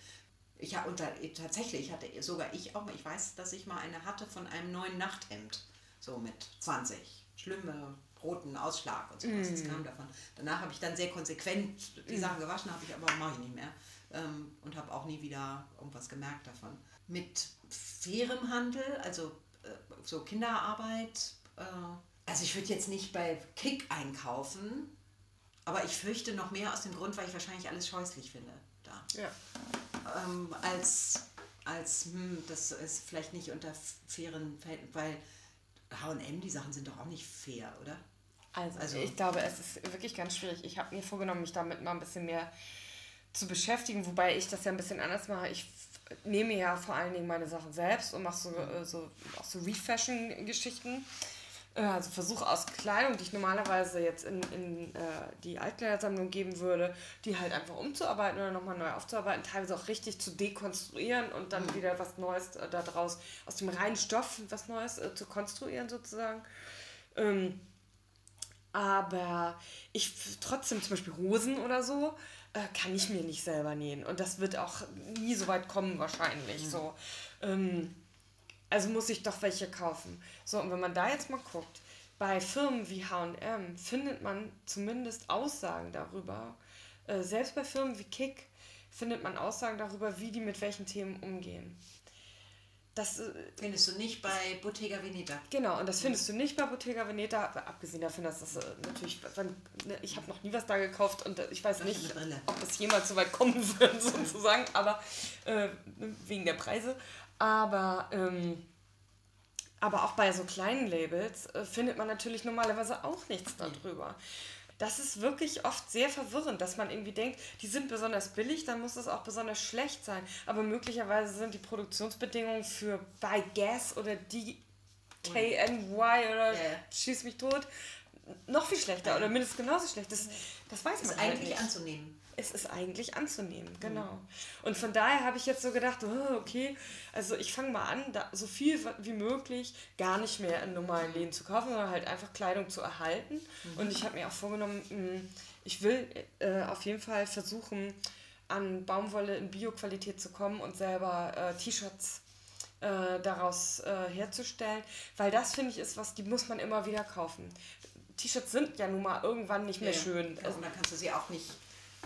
Ich habe unter tatsächlich hatte sogar ich auch mal, ich weiß, dass ich mal eine hatte von einem neuen Nachthemd, so mit 20 schlimme roten Ausschlag und sowas. Das kam davon. Danach habe ich dann sehr konsequent die Sachen gewaschen, habe ich aber mache ich nicht mehr ähm, und habe auch nie wieder irgendwas gemerkt davon. Mit fairem Handel, also äh, so Kinderarbeit, äh, also ich würde jetzt nicht bei Kick einkaufen, aber ich fürchte noch mehr aus dem Grund, weil ich wahrscheinlich alles scheußlich finde da Ja. Ähm, als, als hm, das ist vielleicht nicht unter fairen Verhältnissen, weil H&M, die Sachen sind doch auch nicht fair, oder? Also, Also- ich glaube, es ist wirklich ganz schwierig. Ich habe mir vorgenommen, mich damit mal ein bisschen mehr zu beschäftigen, wobei ich das ja ein bisschen anders mache. Ich nehme ja vor allen Dingen meine Sachen selbst und mache so, äh, so, auch so Refashion-Geschichten. Äh, Also versuche aus Kleidung, die ich normalerweise jetzt in, in äh, die Altkleidersammlung geben würde, die halt einfach umzuarbeiten oder nochmal neu aufzuarbeiten, teilweise auch richtig zu dekonstruieren und dann wieder was Neues äh, daraus, aus dem reinen Stoff was Neues äh, zu konstruieren sozusagen. Ähm, aber ich trotzdem zum Beispiel Hosen oder so äh, kann ich mir nicht selber nähen. Und das wird auch nie so weit kommen wahrscheinlich. So. Ähm, also muss ich doch welche kaufen. So, und wenn man da jetzt mal guckt, bei Firmen wie HM findet man zumindest Aussagen darüber, äh, selbst bei Firmen wie Kick findet man Aussagen darüber, wie die mit welchen Themen umgehen. das äh, findest du nicht bei Bottega Veneta. Genau, und das findest du nicht bei Bottega Veneta, abgesehen davon, dass das äh, natürlich, ne, ich habe noch nie was da gekauft und äh, ich weiß nicht, ob es jemals so weit kommen wird, sozusagen, aber äh, wegen der Preise. Aber, ähm, aber auch bei so kleinen Labels äh, findet man natürlich normalerweise auch nichts darüber das ist wirklich oft sehr verwirrend, dass man irgendwie denkt, die sind besonders billig, dann muss das auch besonders schlecht sein. Aber möglicherweise sind die Produktionsbedingungen für Buy Gas oder DKNY oder yeah. Schieß mich tot noch viel schlechter oder mindestens genauso schlecht. Das, das weiß man ist halt eigentlich nicht. anzunehmen es ist eigentlich anzunehmen, genau. Mhm. Und von daher habe ich jetzt so gedacht, oh, okay, also ich fange mal an, da so viel wie möglich gar nicht mehr in normalen Läden zu kaufen, sondern halt einfach Kleidung zu erhalten. Mhm. Und ich habe mir auch vorgenommen, hm, ich will äh, auf jeden Fall versuchen, an Baumwolle in Bioqualität zu kommen und selber äh, T-Shirts äh, daraus äh, herzustellen, weil das finde ich ist was, die muss man immer wieder kaufen. T-Shirts sind ja nun mal irgendwann nicht mehr ja, schön. Also, und dann kannst du sie auch nicht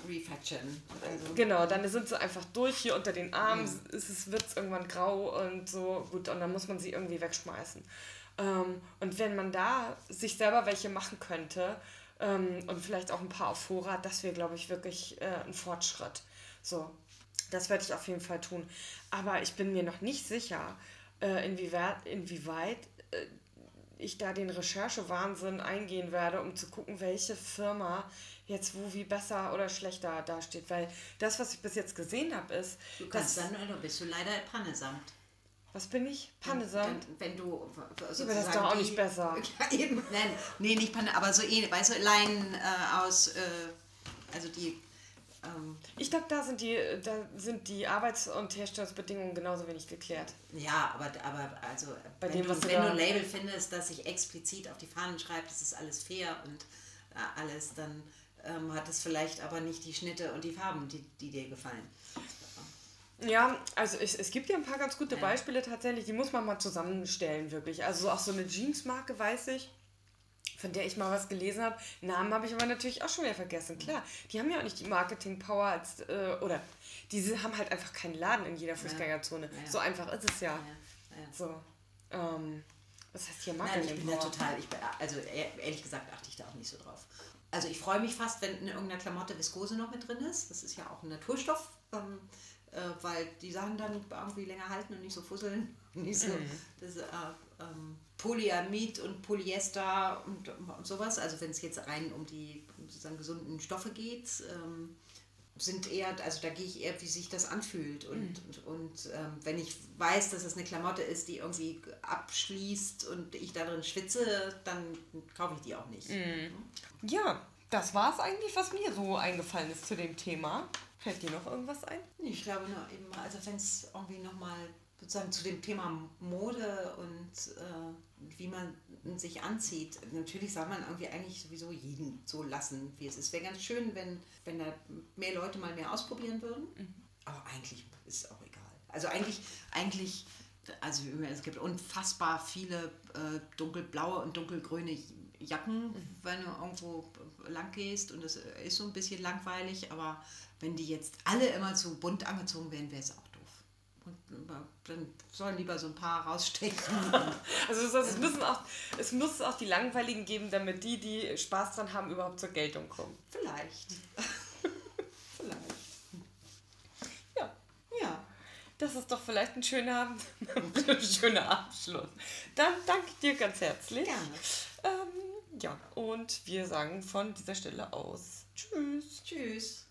refactoren. Also. Genau, dann sind sie einfach durch hier unter den Armen, mhm. es wird irgendwann grau und so, gut, und dann muss man sie irgendwie wegschmeißen. Ähm, und wenn man da sich selber welche machen könnte ähm, und vielleicht auch ein paar auf Vorrat, das wäre, glaube ich, wirklich äh, ein Fortschritt. So, das werde ich auf jeden Fall tun. Aber ich bin mir noch nicht sicher, äh, inwieweit, inwieweit äh, ich da den Recherchewahnsinn eingehen werde, um zu gucken, welche Firma jetzt wo wie besser oder schlechter dasteht. Weil das, was ich bis jetzt gesehen habe, ist. Du kannst dann, du bist du leider Pannesamt. Was bin ich? Pannesamt? Wenn, wenn du. Aber das ist doch auch nicht besser. Ja, eben. Nein, nee, nicht Panne, aber so eh, weißt du, Leinen äh, aus. Äh, also die. Ähm, ich glaube, da sind die, da sind die Arbeits- und Herstellungsbedingungen genauso wenig geklärt. Ja, aber, aber also, Bei wenn, dem, du, wenn du ein Label findest, das sich explizit auf die Fahnen schreibt, das ist alles fair und äh, alles, dann ähm, hat es vielleicht aber nicht die Schnitte und die Farben, die, die dir gefallen. Ja, also es, es gibt ja ein paar ganz gute ja. Beispiele tatsächlich, die muss man mal zusammenstellen, wirklich. Also auch so eine Jeansmarke weiß ich, von der ich mal was gelesen habe. Namen habe ich aber natürlich auch schon wieder vergessen. Klar, die haben ja auch nicht die Marketing-Power als, äh, oder diese haben halt einfach keinen Laden in jeder Fußgängerzone. Ja. So einfach ist es ja. So. Ähm, was heißt hier Marketing? Nein, ich bin da total, ich bin, also ehrlich gesagt achte ich da auch nicht so drauf also ich freue mich fast, wenn in irgendeiner Klamotte Viskose noch mit drin ist. Das ist ja auch ein Naturstoff, ähm, äh, weil die Sachen dann irgendwie länger halten und nicht so fusseln. Nicht so, mhm. das, äh, ähm, Polyamid und Polyester und, und sowas. Also wenn es jetzt rein um die sozusagen gesunden Stoffe geht, ähm, sind eher, also da gehe ich eher, wie sich das anfühlt. Und, mhm. und, und ähm, wenn ich weiß, dass es eine Klamotte ist, die irgendwie abschließt und ich darin schwitze, dann kaufe ich die auch nicht. Mhm. Ja, das war es eigentlich, was mir so eingefallen ist zu dem Thema. Fällt dir noch irgendwas ein? Ich glaube nur eben, also wenn es irgendwie nochmal sozusagen zu dem Thema Mode und äh, wie man sich anzieht. Natürlich soll man irgendwie eigentlich sowieso jeden so lassen, wie es ist. Wäre ganz schön, wenn, wenn da mehr Leute mal mehr ausprobieren würden. Mhm. Aber eigentlich ist es auch egal. Also eigentlich, eigentlich, also es gibt unfassbar viele äh, dunkelblaue und dunkelgrüne Jacken, mhm. wenn du irgendwo lang gehst und es ist so ein bisschen langweilig, aber wenn die jetzt alle immer zu bunt angezogen wären, wäre es auch. Und dann sollen lieber so ein paar rausstechen. also es, müssen auch, es muss auch die Langweiligen geben, damit die, die Spaß dran haben, überhaupt zur Geltung kommen. Vielleicht. vielleicht. Ja. Ja. Das ist doch vielleicht ein schöner, schöner Abschluss. Dann danke ich dir ganz herzlich. Gerne. Ähm, ja, und wir sagen von dieser Stelle aus Tschüss. Tschüss.